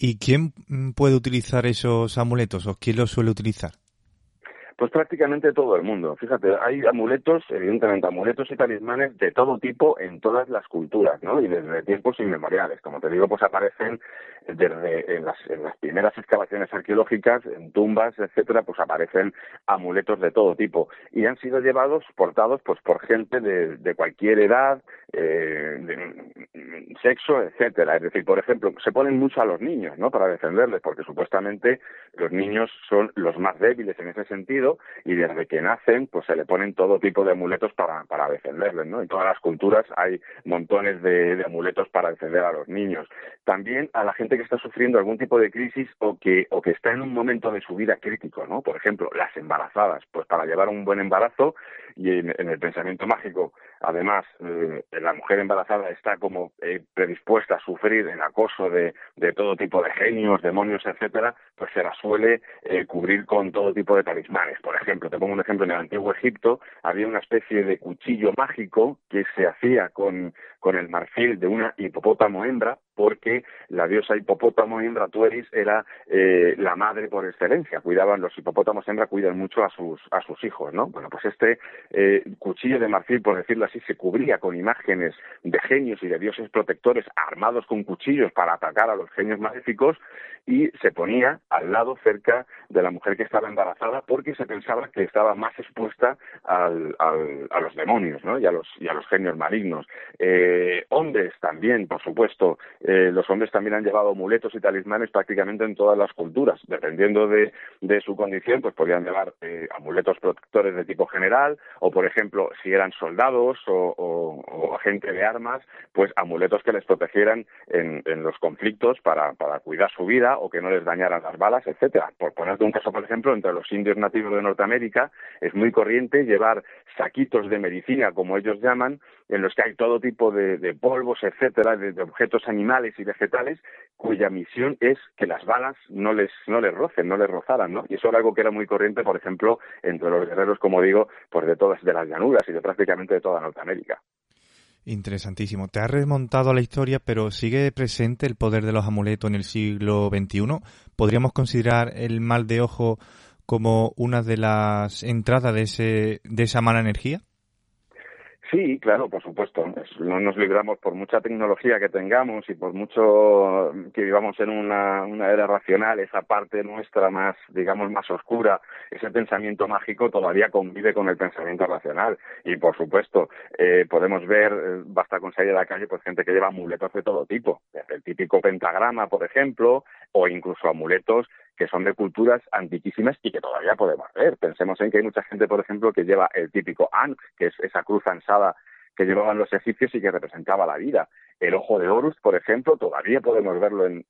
¿Y quién puede utilizar esos amuletos o quién los suele utilizar? Pues prácticamente todo el mundo. Fíjate, hay amuletos, evidentemente, amuletos y talismanes de todo tipo en todas las culturas, ¿no? Y desde tiempos inmemoriales. Como te digo, pues aparecen desde en las, en las primeras excavaciones arqueológicas, en tumbas, etcétera, pues aparecen amuletos de todo tipo. Y han sido llevados, portados, pues por gente de, cualquier edad, eh, de, sexo, etcétera. Es decir, por ejemplo, se ponen mucho a los niños, ¿no? Para defenderles, porque supuestamente los niños son los más débiles en ese sentido y desde que nacen pues se le ponen todo tipo de amuletos para, para defenderles, ¿no? En todas las culturas hay montones de, amuletos para defender a los niños. También a la gente que está sufriendo algún tipo de crisis o que, o que está en un momento de su vida crítico, ¿no? Por ejemplo, las embarazadas, pues para llevar un buen embarazo y en, el pensamiento mágico, además, eh, la mujer embarazada está como eh, predispuesta a sufrir el acoso de, de todo tipo de genios, demonios, etcétera, pues se la suele eh, cubrir con todo tipo de talismanes por ejemplo, te pongo un ejemplo, en el antiguo Egipto había una especie de cuchillo mágico que se hacía con, con el marfil de una hipopótamo hembra, porque la diosa hipopótamo hembra Tueris era eh, la madre por excelencia. Cuidaban, los hipopótamos hembra cuidan mucho a sus, a sus hijos, ¿no? Bueno, pues este eh, cuchillo de marfil, por decirlo así, se cubría con imágenes de genios y de dioses protectores armados con cuchillos para atacar a los genios maléficos y se ponía al lado cerca de la mujer que estaba embarazada porque se pensaba que estaba más expuesta al, a los demonios ¿no? y, a los, y a los genios malignos. Eh, hombres también, por supuesto, eh, los hombres también han llevado amuletos y talismanes prácticamente en todas las culturas. Dependiendo de, su condición, pues podían llevar eh, amuletos protectores de tipo general o, por ejemplo, si eran soldados o, o, agente de armas, pues amuletos que les protegieran en, en los conflictos para, para cuidar su vida o que no les dañaran las balas, etcétera. Por ponerte un caso, por ejemplo, entre los indios nativos de Norteamérica es muy corriente llevar saquitos de medicina, como ellos llaman, en los que hay todo tipo de, polvos, etcétera, de, objetos animales y vegetales, cuya misión es que las balas no les, no les rocen, no les rozaran, ¿no? Y eso era algo que era muy corriente, por ejemplo, entre los guerreros, como digo, pues de todas de las llanuras y de prácticamente de toda Norteamérica. Interesantísimo. Te has remontado a la historia, pero ¿sigue presente el poder de los amuletos en el siglo XXI? ¿Podríamos considerar el mal de ojo como una de las entradas de, ese, de esa mala energía? Sí, claro, por supuesto. No nos libramos por mucha tecnología que tengamos y por mucho que vivamos en una, una, era racional, esa parte nuestra más, digamos, más oscura, ese pensamiento mágico todavía convive con el pensamiento racional. Y por supuesto, eh, podemos ver, eh, basta con salir a la calle, pues gente que lleva amuletos de todo tipo. El típico pentagrama, por ejemplo, o incluso amuletos que son de culturas antiquísimas y que todavía podemos ver. Pensemos en que hay mucha gente, por ejemplo, que lleva el típico Ankh, que es esa cruz ansada que llevaban los egipcios y que representaba la vida. El ojo de Horus, por ejemplo, todavía podemos verlo en,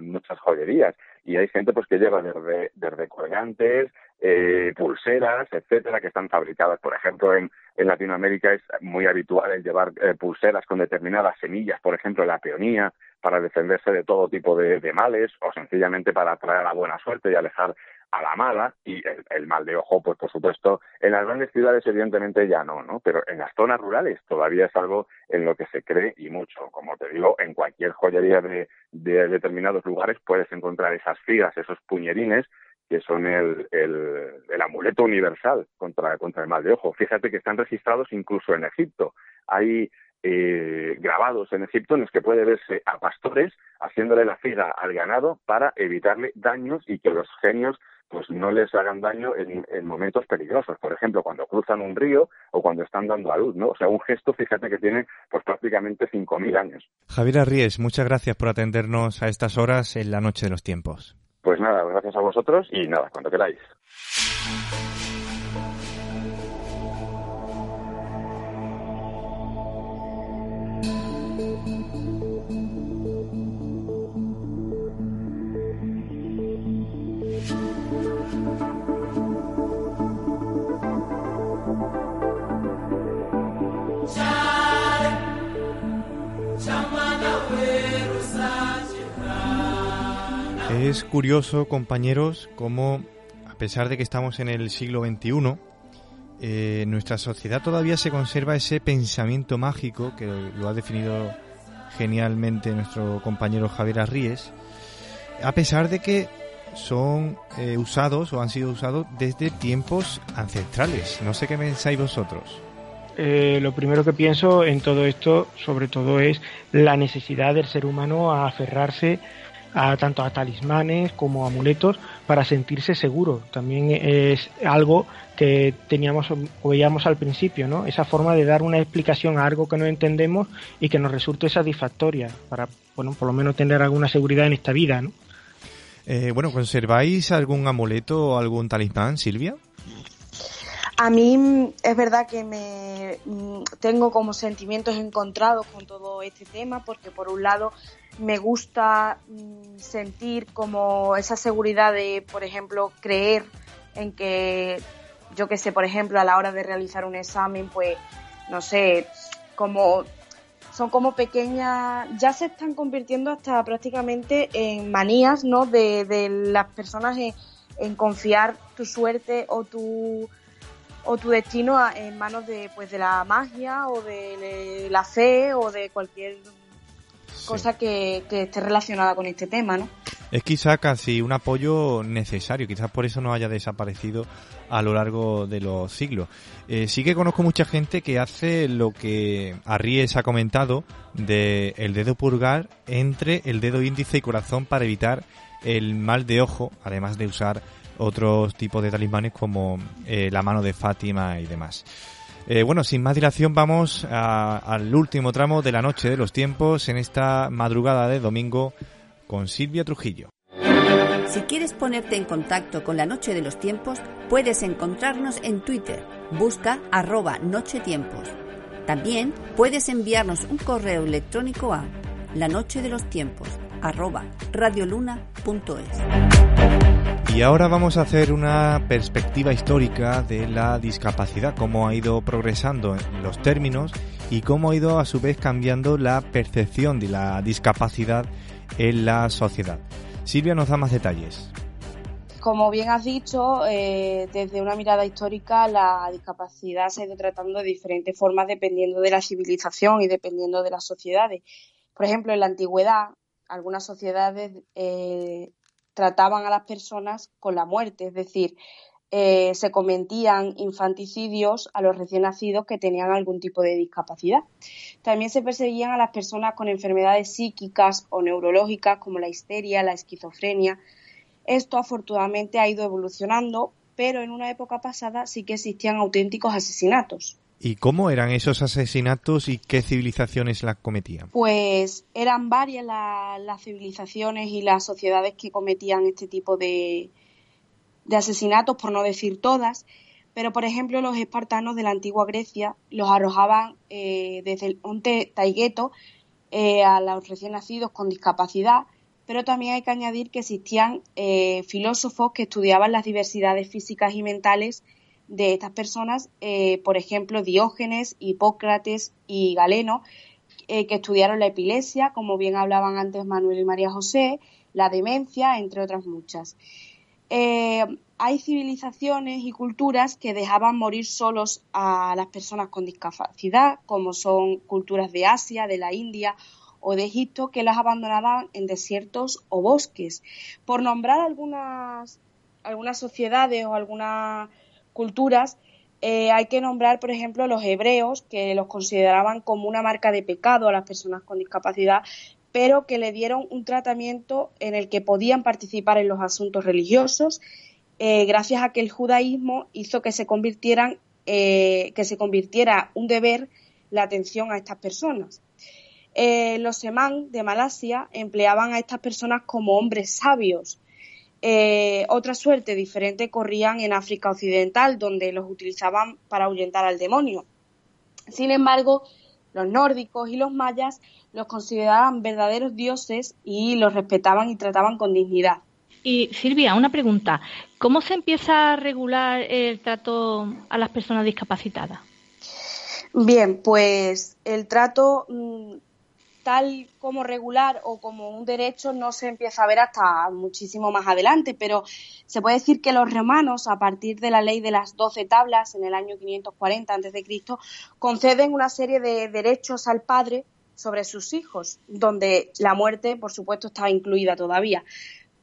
muchas joyerías. Y hay gente pues que lleva desde, desde colgantes, eh, pulseras, etcétera, que están fabricadas. Por ejemplo, en, en Latinoamérica es muy habitual el llevar eh, pulseras con determinadas semillas, por ejemplo, la peonía, para defenderse de todo tipo de, males o sencillamente para atraer la buena suerte y alejar a la mala y el, mal de ojo, pues por supuesto, en las grandes ciudades evidentemente ya no, ¿no? Pero en las zonas rurales todavía es algo en lo que se cree y mucho. Como te digo, en cualquier joyería de, de determinados lugares puedes encontrar esas figas, esos puñerines que son el, el, amuleto universal contra, contra el mal de ojo. Fíjate que están registrados incluso en Egipto. Hay eh, grabados en Egipto en los que puede verse a pastores haciéndole la figa al ganado para evitarle daños y que los genios pues no les hagan daño en, en, momentos peligrosos, por ejemplo, cuando cruzan un río o cuando están dando a luz, ¿no? O sea, un gesto, fíjate que tiene pues prácticamente 5.000 años. Javier Arries, muchas gracias por atendernos a estas horas en la noche de los tiempos. Pues nada, gracias a vosotros y nada, cuando queráis. Es curioso, compañeros, cómo, a pesar de que estamos en el siglo XXI, eh, nuestra sociedad todavía se conserva ese pensamiento mágico que lo ha definido genialmente nuestro compañero Javier Arríes, a pesar de que son eh, usados o han sido usados desde tiempos ancestrales. No sé qué pensáis vosotros. Eh, lo primero que pienso en todo esto, sobre todo, es la necesidad del ser humano a aferrarse a tanto a talismanes como a amuletos para sentirse seguro. También es algo que teníamos o veíamos al principio, ¿no? Esa forma de dar una explicación a algo que no entendemos y que nos resulte satisfactoria para, bueno, por lo menos tener alguna seguridad en esta vida, ¿no? Eh, bueno, ¿conserváis algún amuleto o algún talismán, Silvia? A mí mm, es verdad que me mm, tengo como sentimientos encontrados con todo este tema porque por un lado me gusta mm, sentir como esa seguridad de, por ejemplo, creer en que, yo que sé, por ejemplo, a la hora de realizar un examen, pues, no sé, como son como pequeñas, ya se están convirtiendo hasta prácticamente en manías, ¿no? De, de las personas en, en, confiar tu suerte o tu o tu destino en manos de pues de la magia o de la fe o de cualquier cosa que, esté relacionada con este tema, ¿no? Es quizá casi un apoyo necesario, quizás por eso no haya desaparecido a lo largo de los siglos. Eh, sí que conozco mucha gente que hace lo que Arries ha comentado de el dedo purgar entre el dedo índice y corazón para evitar el mal de ojo, además de usar otros tipos de talismanes como eh, la mano de Fátima y demás. Eh, bueno, sin más dilación vamos al último tramo de la noche de los tiempos en esta madrugada de domingo con Silvia Trujillo. Si quieres ponerte en contacto con la Noche de los Tiempos, puedes encontrarnos en Twitter. Busca arroba Noche Tiempos. También puedes enviarnos un correo electrónico a la noche de los tiempos arroba radioluna.es. Y ahora vamos a hacer una perspectiva histórica de la discapacidad, cómo ha ido progresando en los términos y cómo ha ido a su vez cambiando la percepción de la discapacidad en la sociedad. Silvia nos da más detalles. Como bien has dicho, eh, desde una mirada histórica la discapacidad se ha ido tratando de diferentes formas dependiendo de la civilización y dependiendo de las sociedades. Por ejemplo, en la antigüedad, algunas sociedades eh, trataban a las personas con la muerte, es decir, eh, se cometían infanticidios a los recién nacidos que tenían algún tipo de discapacidad. También se perseguían a las personas con enfermedades psíquicas o neurológicas como la histeria, la esquizofrenia. Esto afortunadamente ha ido evolucionando, pero en una época pasada sí que existían auténticos asesinatos. ¿Y cómo eran esos asesinatos y qué civilizaciones las cometían? Pues eran varias las civilizaciones y las sociedades que cometían este tipo de, asesinatos, por no decir todas. Pero, por ejemplo, los espartanos de la antigua Grecia los arrojaban eh, desde el monte Taigueto eh, a los recién nacidos con discapacidad pero también hay que añadir que existían eh, filósofos que estudiaban las diversidades físicas y mentales de estas personas, eh, por ejemplo, Diógenes, Hipócrates y Galeno, eh, que estudiaron la epilepsia, como bien hablaban antes Manuel y María José, la demencia, entre otras muchas. hay civilizaciones y culturas que dejaban morir solos a las personas con discapacidad, como son culturas de Asia, de la India o de Egipto que las abandonaban en desiertos o bosques. Por nombrar algunas, algunas sociedades o algunas culturas, eh, hay que nombrar, por ejemplo, los hebreos, que los consideraban como una marca de pecado a las personas con discapacidad, pero que le dieron un tratamiento en el que podían participar en los asuntos religiosos, eh, gracias a que el judaísmo hizo que se convirtieran, eh, que se convirtiera un deber la atención a estas personas. Los semán de Malasia empleaban a estas personas como hombres sabios. Eh, otra suerte diferente corrían en África Occidental, donde los utilizaban para ahuyentar al demonio. Sin embargo, los nórdicos y los mayas los consideraban verdaderos dioses y los respetaban y trataban con dignidad. Y Silvia, una pregunta. ¿Cómo se empieza a regular el trato a las personas discapacitadas? Bien, pues el trato mm, tal como regular o como un derecho no se empieza a ver hasta muchísimo más adelante, pero se puede decir que los romanos, a partir de la ley de las doce tablas en el año 540 a.C., conceden una serie de derechos al padre sobre sus hijos, donde la muerte, por supuesto, estaba incluida todavía.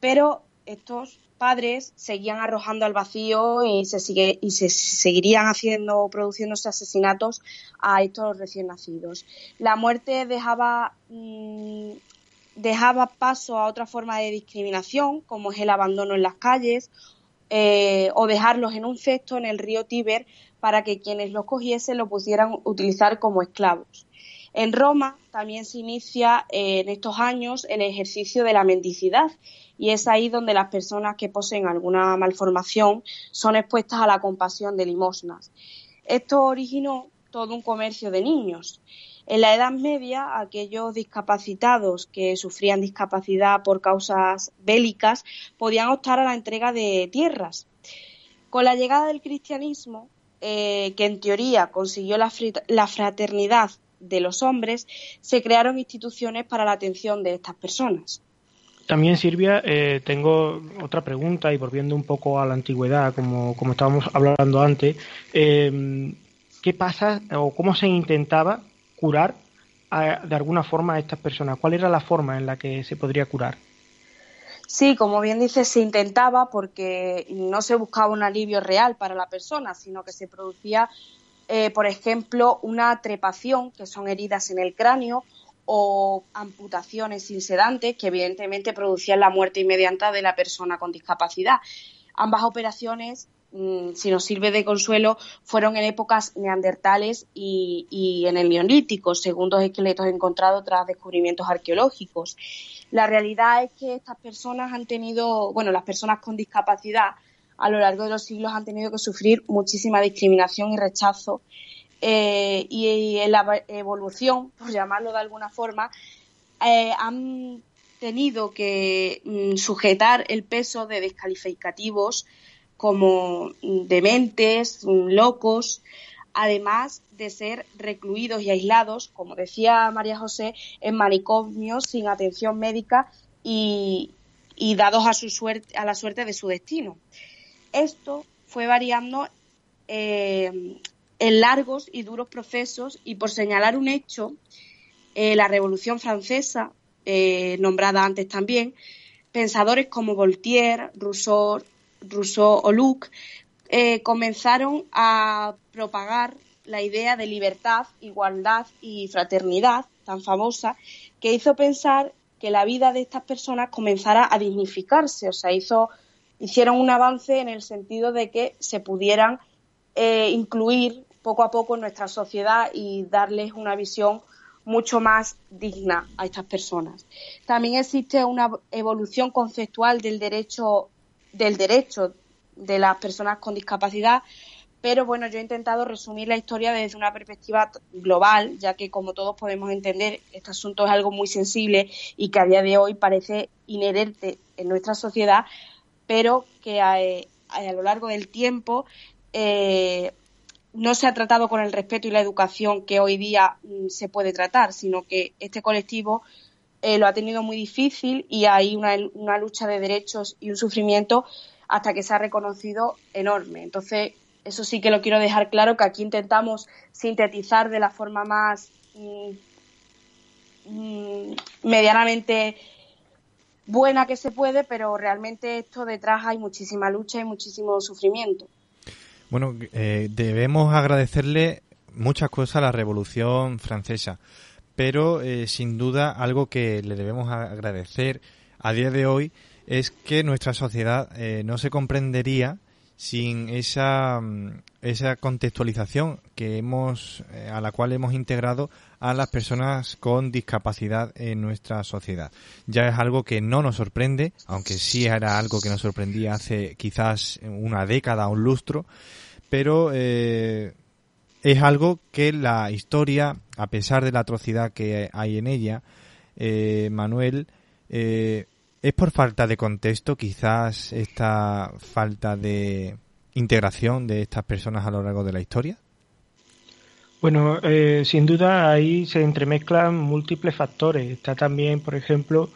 Pero estos padres seguían arrojando al vacío y se sigue y se seguirían haciendo produciéndose asesinatos a estos recién nacidos. La muerte dejaba mm, dejaba paso a otra forma de discriminación, como es el abandono en las calles eh, o dejarlos en un cesto en el río Tíber para que quienes los cogiesen lo pudieran utilizar como esclavos. En Roma también se inicia eh, en estos años el ejercicio de la mendicidad y es ahí donde las personas que poseen alguna malformación son expuestas a la compasión de limosnas. Esto originó todo un comercio de niños. En la Edad Media, aquellos discapacitados que sufrían discapacidad por causas bélicas podían optar a la entrega de tierras. Con la llegada del cristianismo, eh, que en teoría consiguió la fraternidad de los hombres, se crearon instituciones para la atención de estas personas. También, Silvia, eh, tengo otra pregunta y volviendo un poco a la antigüedad, como, como estábamos hablando antes, eh, ¿qué pasa o cómo se intentaba curar de alguna forma a estas personas? ¿Cuál era la forma en la que se podría curar? Sí, como bien dices, se intentaba porque no se buscaba un alivio real para la persona, sino que se producía, eh, por ejemplo, una trepación, que son heridas en el cráneo, o amputaciones sin sedantes que evidentemente producían la muerte inmediata de la persona con discapacidad. Ambas operaciones, mm, si nos sirve de consuelo, fueron en épocas neandertales y, en el neolítico, según dos esqueletos encontrados tras descubrimientos arqueológicos. La realidad es que estas personas han tenido, bueno, las personas con discapacidad a lo largo de los siglos han tenido que sufrir muchísima discriminación y rechazo eh, y en la evolución, por llamarlo de alguna forma, eh, han tenido que mm, sujetar el peso de descalificativos como mm, dementes, mm, locos, además de ser recluidos y aislados, como decía María José, en manicomios sin atención médica y, dados a, su suerte, a la suerte de su destino. Esto fue variando eh, en largos y duros procesos y por señalar un hecho, eh, la Revolución Francesa, eh, nombrada antes también, pensadores como Voltaire, Rousseau, Rousseau o Luc eh, comenzaron a propagar la idea de libertad, igualdad y fraternidad tan famosa que hizo pensar que la vida de estas personas comenzara a dignificarse, o sea, hizo, hicieron un avance en el sentido de que se pudieran incluir poco a poco en nuestra sociedad y darles una visión mucho más digna a estas personas. También existe una evolución conceptual del derecho del derecho de las personas con discapacidad pero bueno, yo he intentado resumir la historia desde una perspectiva global, ya que como todos podemos entender, este asunto es algo muy sensible y que a día de hoy parece inherente en nuestra sociedad, pero que a, lo largo del tiempo eh, no se ha tratado con el respeto y la educación que hoy día mm, se puede tratar, sino que este colectivo eh, lo ha tenido muy difícil y hay una, una lucha de derechos y un sufrimiento hasta que se ha reconocido enorme. Entonces, eso sí que lo quiero dejar claro, que aquí intentamos sintetizar de la forma más mm, mm, medianamente buena que se puede, pero realmente esto detrás hay muchísima lucha y muchísimo sufrimiento. Bueno, eh, debemos agradecerle muchas cosas a la Revolución Francesa, pero eh, sin duda algo que le debemos agradecer a día de hoy es que nuestra sociedad eh, no se comprendería sin esa, mm, esa contextualización que hemos, eh, a la cual hemos integrado a las personas con discapacidad en nuestra sociedad. Ya es algo que no nos sorprende, aunque sí era algo que nos sorprendía hace quizás una década o un lustro, pero eh, es algo que la historia, a pesar de la atrocidad que hay en ella, eh, Manuel, eh, ¿Es por falta de contexto quizás esta falta de integración de estas personas a lo largo de la historia? Bueno, eh, sin duda ahí se entremezclan múltiples factores. Está también, por ejemplo,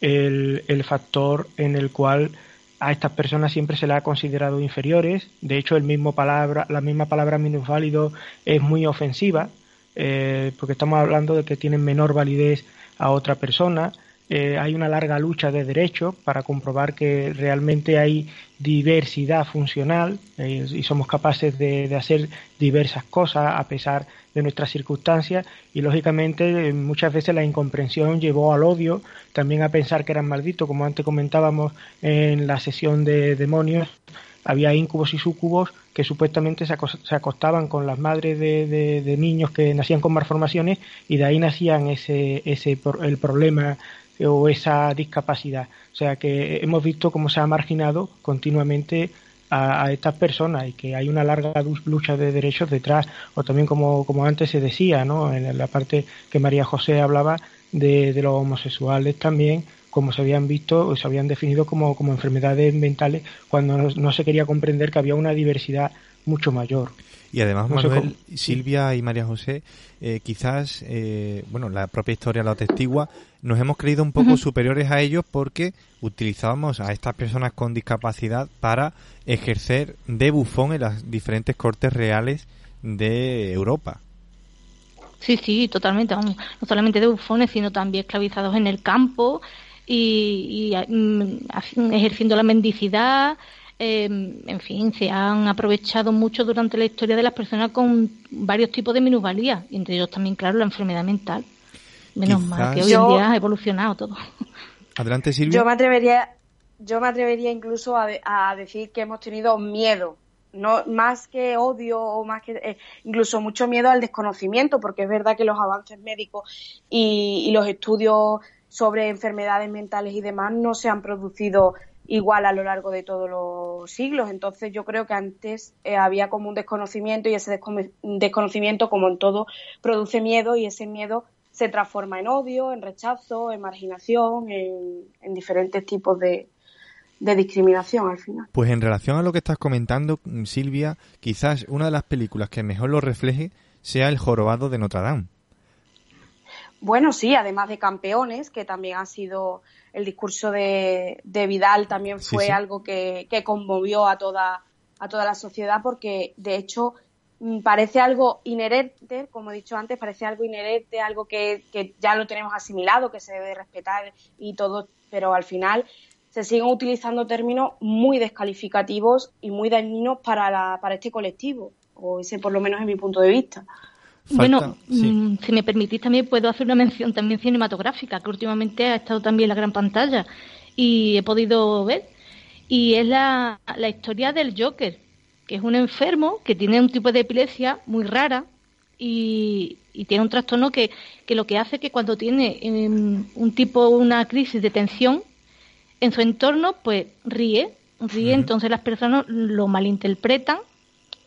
el, el, factor en el cual a estas personas siempre se les ha considerado inferiores. De hecho, el mismo palabra, la misma palabra minusválido es muy ofensiva, eh, porque estamos hablando de que tienen menor validez a otra persona. Eh, hay una larga lucha de derechos para comprobar que realmente hay diversidad funcional eh, y somos capaces de, hacer diversas cosas a pesar de nuestras circunstancias. Y lógicamente muchas veces la incomprensión llevó al odio, también a pensar que eran malditos, como antes comentábamos en la sesión de demonios, había incubos y sucubos que supuestamente se, acostaban con las madres de, niños que nacían con malformaciones y de ahí nacían ese, ese el problema o esa discapacidad. O sea que hemos visto cómo se ha marginado continuamente a, estas personas y que hay una larga lucha de derechos detrás, o también como, como antes se decía, ¿no? en la parte que María José hablaba de, los homosexuales también, como se habían visto o se habían definido como, como enfermedades mentales cuando no, se quería comprender que había una diversidad mucho mayor. Y además, Manuel, Silvia y María José, eh, quizás, eh, bueno, la propia historia lo atestigua, nos hemos creído un poco superiores a ellos porque utilizábamos a estas personas con discapacidad para ejercer de bufón en las diferentes cortes reales de Europa. Sí, sí, totalmente. no solamente de bufones, sino también esclavizados en el campo y, y mm, ejerciendo la mendicidad Em, en fin, se han aprovechado mucho durante la historia de las personas con varios tipos de minusvalía, entre ellos también, claro, la enfermedad mental. Menos mal que hoy en día ha evolucionado todo. Adelante, Silvia. Yo me atrevería, yo me atrevería incluso a, decir que hemos tenido miedo no más que odio o más que eh, incluso mucho miedo al desconocimiento porque es verdad que los avances médicos y, los estudios sobre enfermedades mentales y demás no se han producido igual a lo largo de todos los siglos. Entonces yo creo que antes eh, había como un desconocimiento y ese desconocimiento, como en todo, produce miedo y ese miedo se transforma en odio, en rechazo, en marginación, en, diferentes tipos de, de discriminación al final. Pues en relación a lo que estás comentando, Silvia, quizás una de las películas que mejor lo refleje sea El jorobado de Notre Dame. Bueno, sí, además de campeones, que también ha sido el discurso de, Vidal también fue algo que, conmovió a toda, a toda la sociedad porque, de hecho, mm, parece algo inherente, como he dicho antes, parece algo inherente, algo que, ya lo tenemos asimilado, que se debe respetar y todo, pero al final se siguen utilizando términos muy descalificativos y muy dañinos para, la, para este colectivo, o ese por lo menos es mi punto de vista bueno, mm, si me permitís también puedo hacer una mención también cinematográfica, que últimamente ha estado también en la gran pantalla y he podido ver. Y es la, la historia del Joker, que es un enfermo que tiene un tipo de epilepsia muy rara y, tiene un trastorno que, que, lo que hace que cuando tiene em, un tipo, una crisis de tensión en su entorno, pues ríe, ríe, entonces las personas lo malinterpretan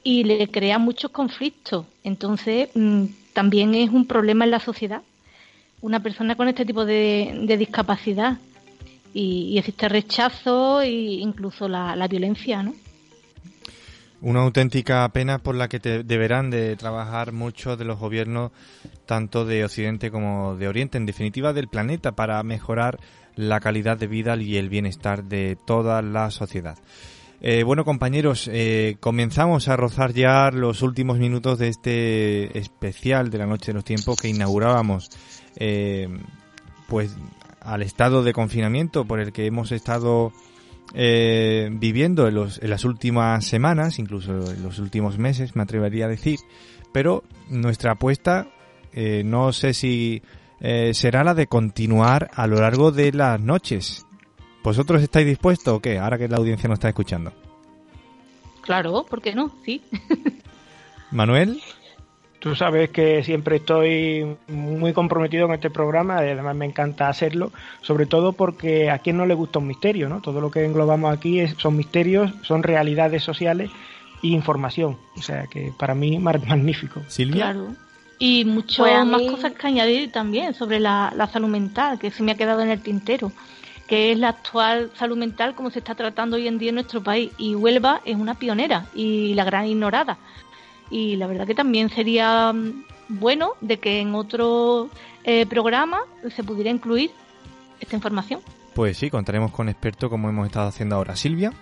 y le crea muchos conflictos. Entonces, mm, también es un problema en la sociedad. Una persona con este tipo de, discapacidad y, existe rechazo e incluso la, la violencia, ¿no? Una auténtica pena por la que deberán de trabajar muchos de los gobiernos, tanto de Occidente como de Oriente, en definitiva del planeta, para mejorar la calidad de vida y el bienestar de toda la sociedad. Eh, bueno, compañeros, eh, comenzamos a rozar ya los últimos minutos de este especial de la Noche de los Tiempos que inaugurábamos, eh, pues, al estado de confinamiento por el que hemos estado eh, viviendo en, en las últimas semanas, incluso en los últimos meses, me atrevería a decir, pero nuestra apuesta no sé si será la de continuar a lo largo de las noches. ¿Vosotros estáis dispuestos o qué? Ahora que la audiencia nos está escuchando. Claro, ¿por qué no? Sí. Manuel. Tú sabes que siempre estoy muy comprometido con este programa, y además me encanta hacerlo, sobre todo porque a quien no le gusta un misterio, ¿no? Todo lo que englobamos aquí es, son misterios, son realidades sociales e información. O sea que para mí magnífico. Silvia. Claro. Y muchas pues más cosas que añadir también sobre la, la salud mental, que se me ha quedado en el tintero que es la actual salud mental como se está tratando hoy en día en nuestro país. Y Huelva es una pionera y la gran ignorada y la verdad que también sería mm, bueno de que en otro eh, programa se pudiera incluir esta información. Pues sí, contaremos con expertos como hemos estado haciendo ahora. Silvia.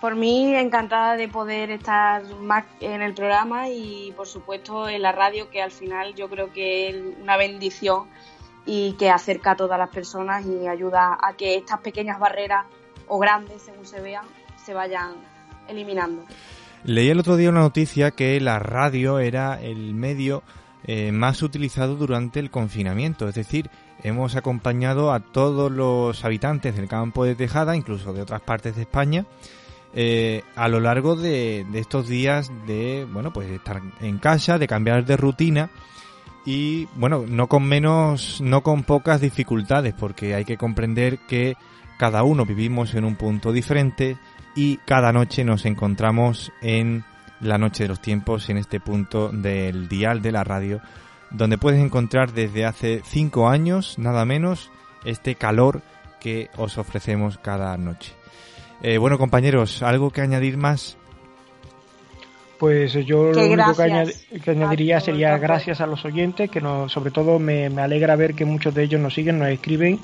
Por mí, encantada de poder estar más en el programa y, por supuesto, en la radio, que al final yo creo que es una bendición y que acerca a todas las personas y ayuda a que estas pequeñas barreras o grandes, según se vean, se vayan eliminando. Leí el otro día una noticia que la radio era el medio eh, más utilizado durante el confinamiento, es decir, hemos acompañado a todos los habitantes del campo de Tejada, incluso de otras partes de España, eh, a lo largo de, de, estos días de, bueno, pues estar en casa, de cambiar de rutina y, bueno, no con menos, no con pocas dificultades, porque hay que comprender que cada uno vivimos en un punto diferente, y cada noche nos encontramos en la noche de los tiempos, en este punto del dial de la radio, donde puedes encontrar desde hace cinco años, nada menos, este calor que os ofrecemos cada noche. Eh, bueno, compañeros, ¿algo que añadir más? Pues yo lo único que, añadiría sería gracias a los oyentes, que nos, sobre todo me, me, alegra ver que muchos de ellos nos siguen, nos escriben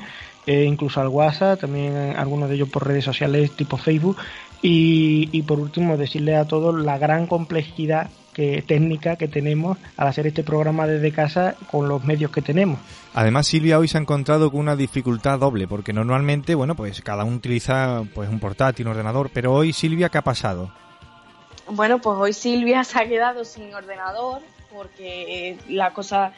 eh, incluso al WhatsApp, también algunos de ellos por redes sociales tipo Facebook. Y, por último, decirle a todos la gran complejidad que, técnica que tenemos al hacer este programa desde casa con los medios que tenemos. Además, Silvia hoy se ha encontrado con una dificultad doble, porque normalmente, bueno, pues cada uno utiliza pues un portátil, un ordenador, pero hoy Silvia, ¿qué ha pasado? Bueno, pues hoy Silvia se ha quedado sin ordenador porque la cosa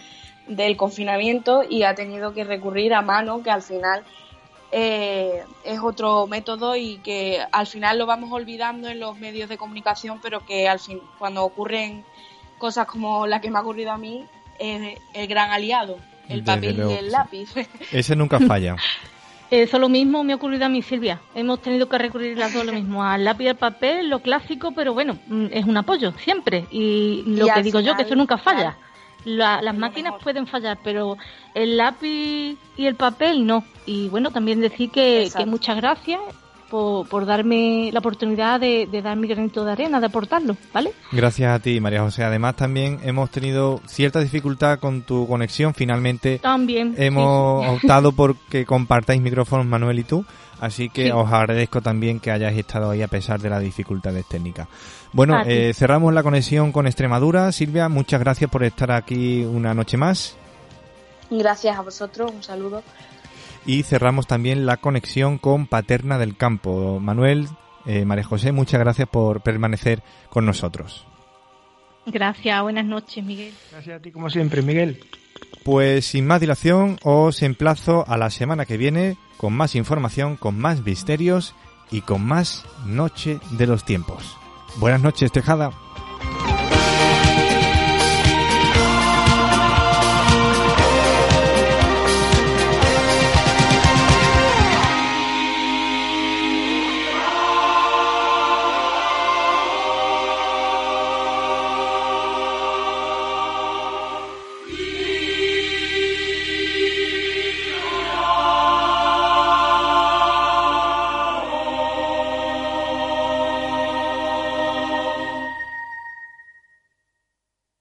del confinamiento y ha tenido que recurrir a mano, que al final eh, es otro método y que al final lo vamos olvidando en los medios de comunicación, pero que al fin, cuando ocurren cosas como la que me ha ocurrido a mí, es el gran aliado, el papel y el lápiz. Ese nunca falla. Eso lo mismo me ha ocurrido a mí, Silvia. Hemos tenido que recurrir las dos lo mismo, al lápiz y al papel, lo clásico, pero bueno, mm, es un apoyo siempre. Y lo que digo yo, que eso nunca falla las máquinas pueden fallar, pero el lápiz y el papel no. Y bueno, también decir que, muchas gracias por, darme la oportunidad de, dar mi granito de arena, de aportarlo, ¿vale? Gracias a ti, María José. Además, también hemos tenido cierta dificultad con tu conexión. Finalmente, también, hemos optado por que compartáis micrófonos, Manuel y tú. Así que os agradezco también que hayáis estado ahí a pesar de las dificultades técnicas. Bueno, eh, cerramos la conexión con Extremadura. Silvia, muchas gracias por estar aquí una noche más. Gracias a vosotros, un saludo. Y cerramos también la conexión con Paterna del Campo. Manuel, eh, María José, muchas gracias por permanecer con nosotros. Gracias, buenas noches, Miguel. Gracias a ti, como siempre, Miguel. Pues sin más dilación, os emplazo a la semana que viene con más información, con más misterios y con más Noche de los Tiempos. Buenas noches, Tejada.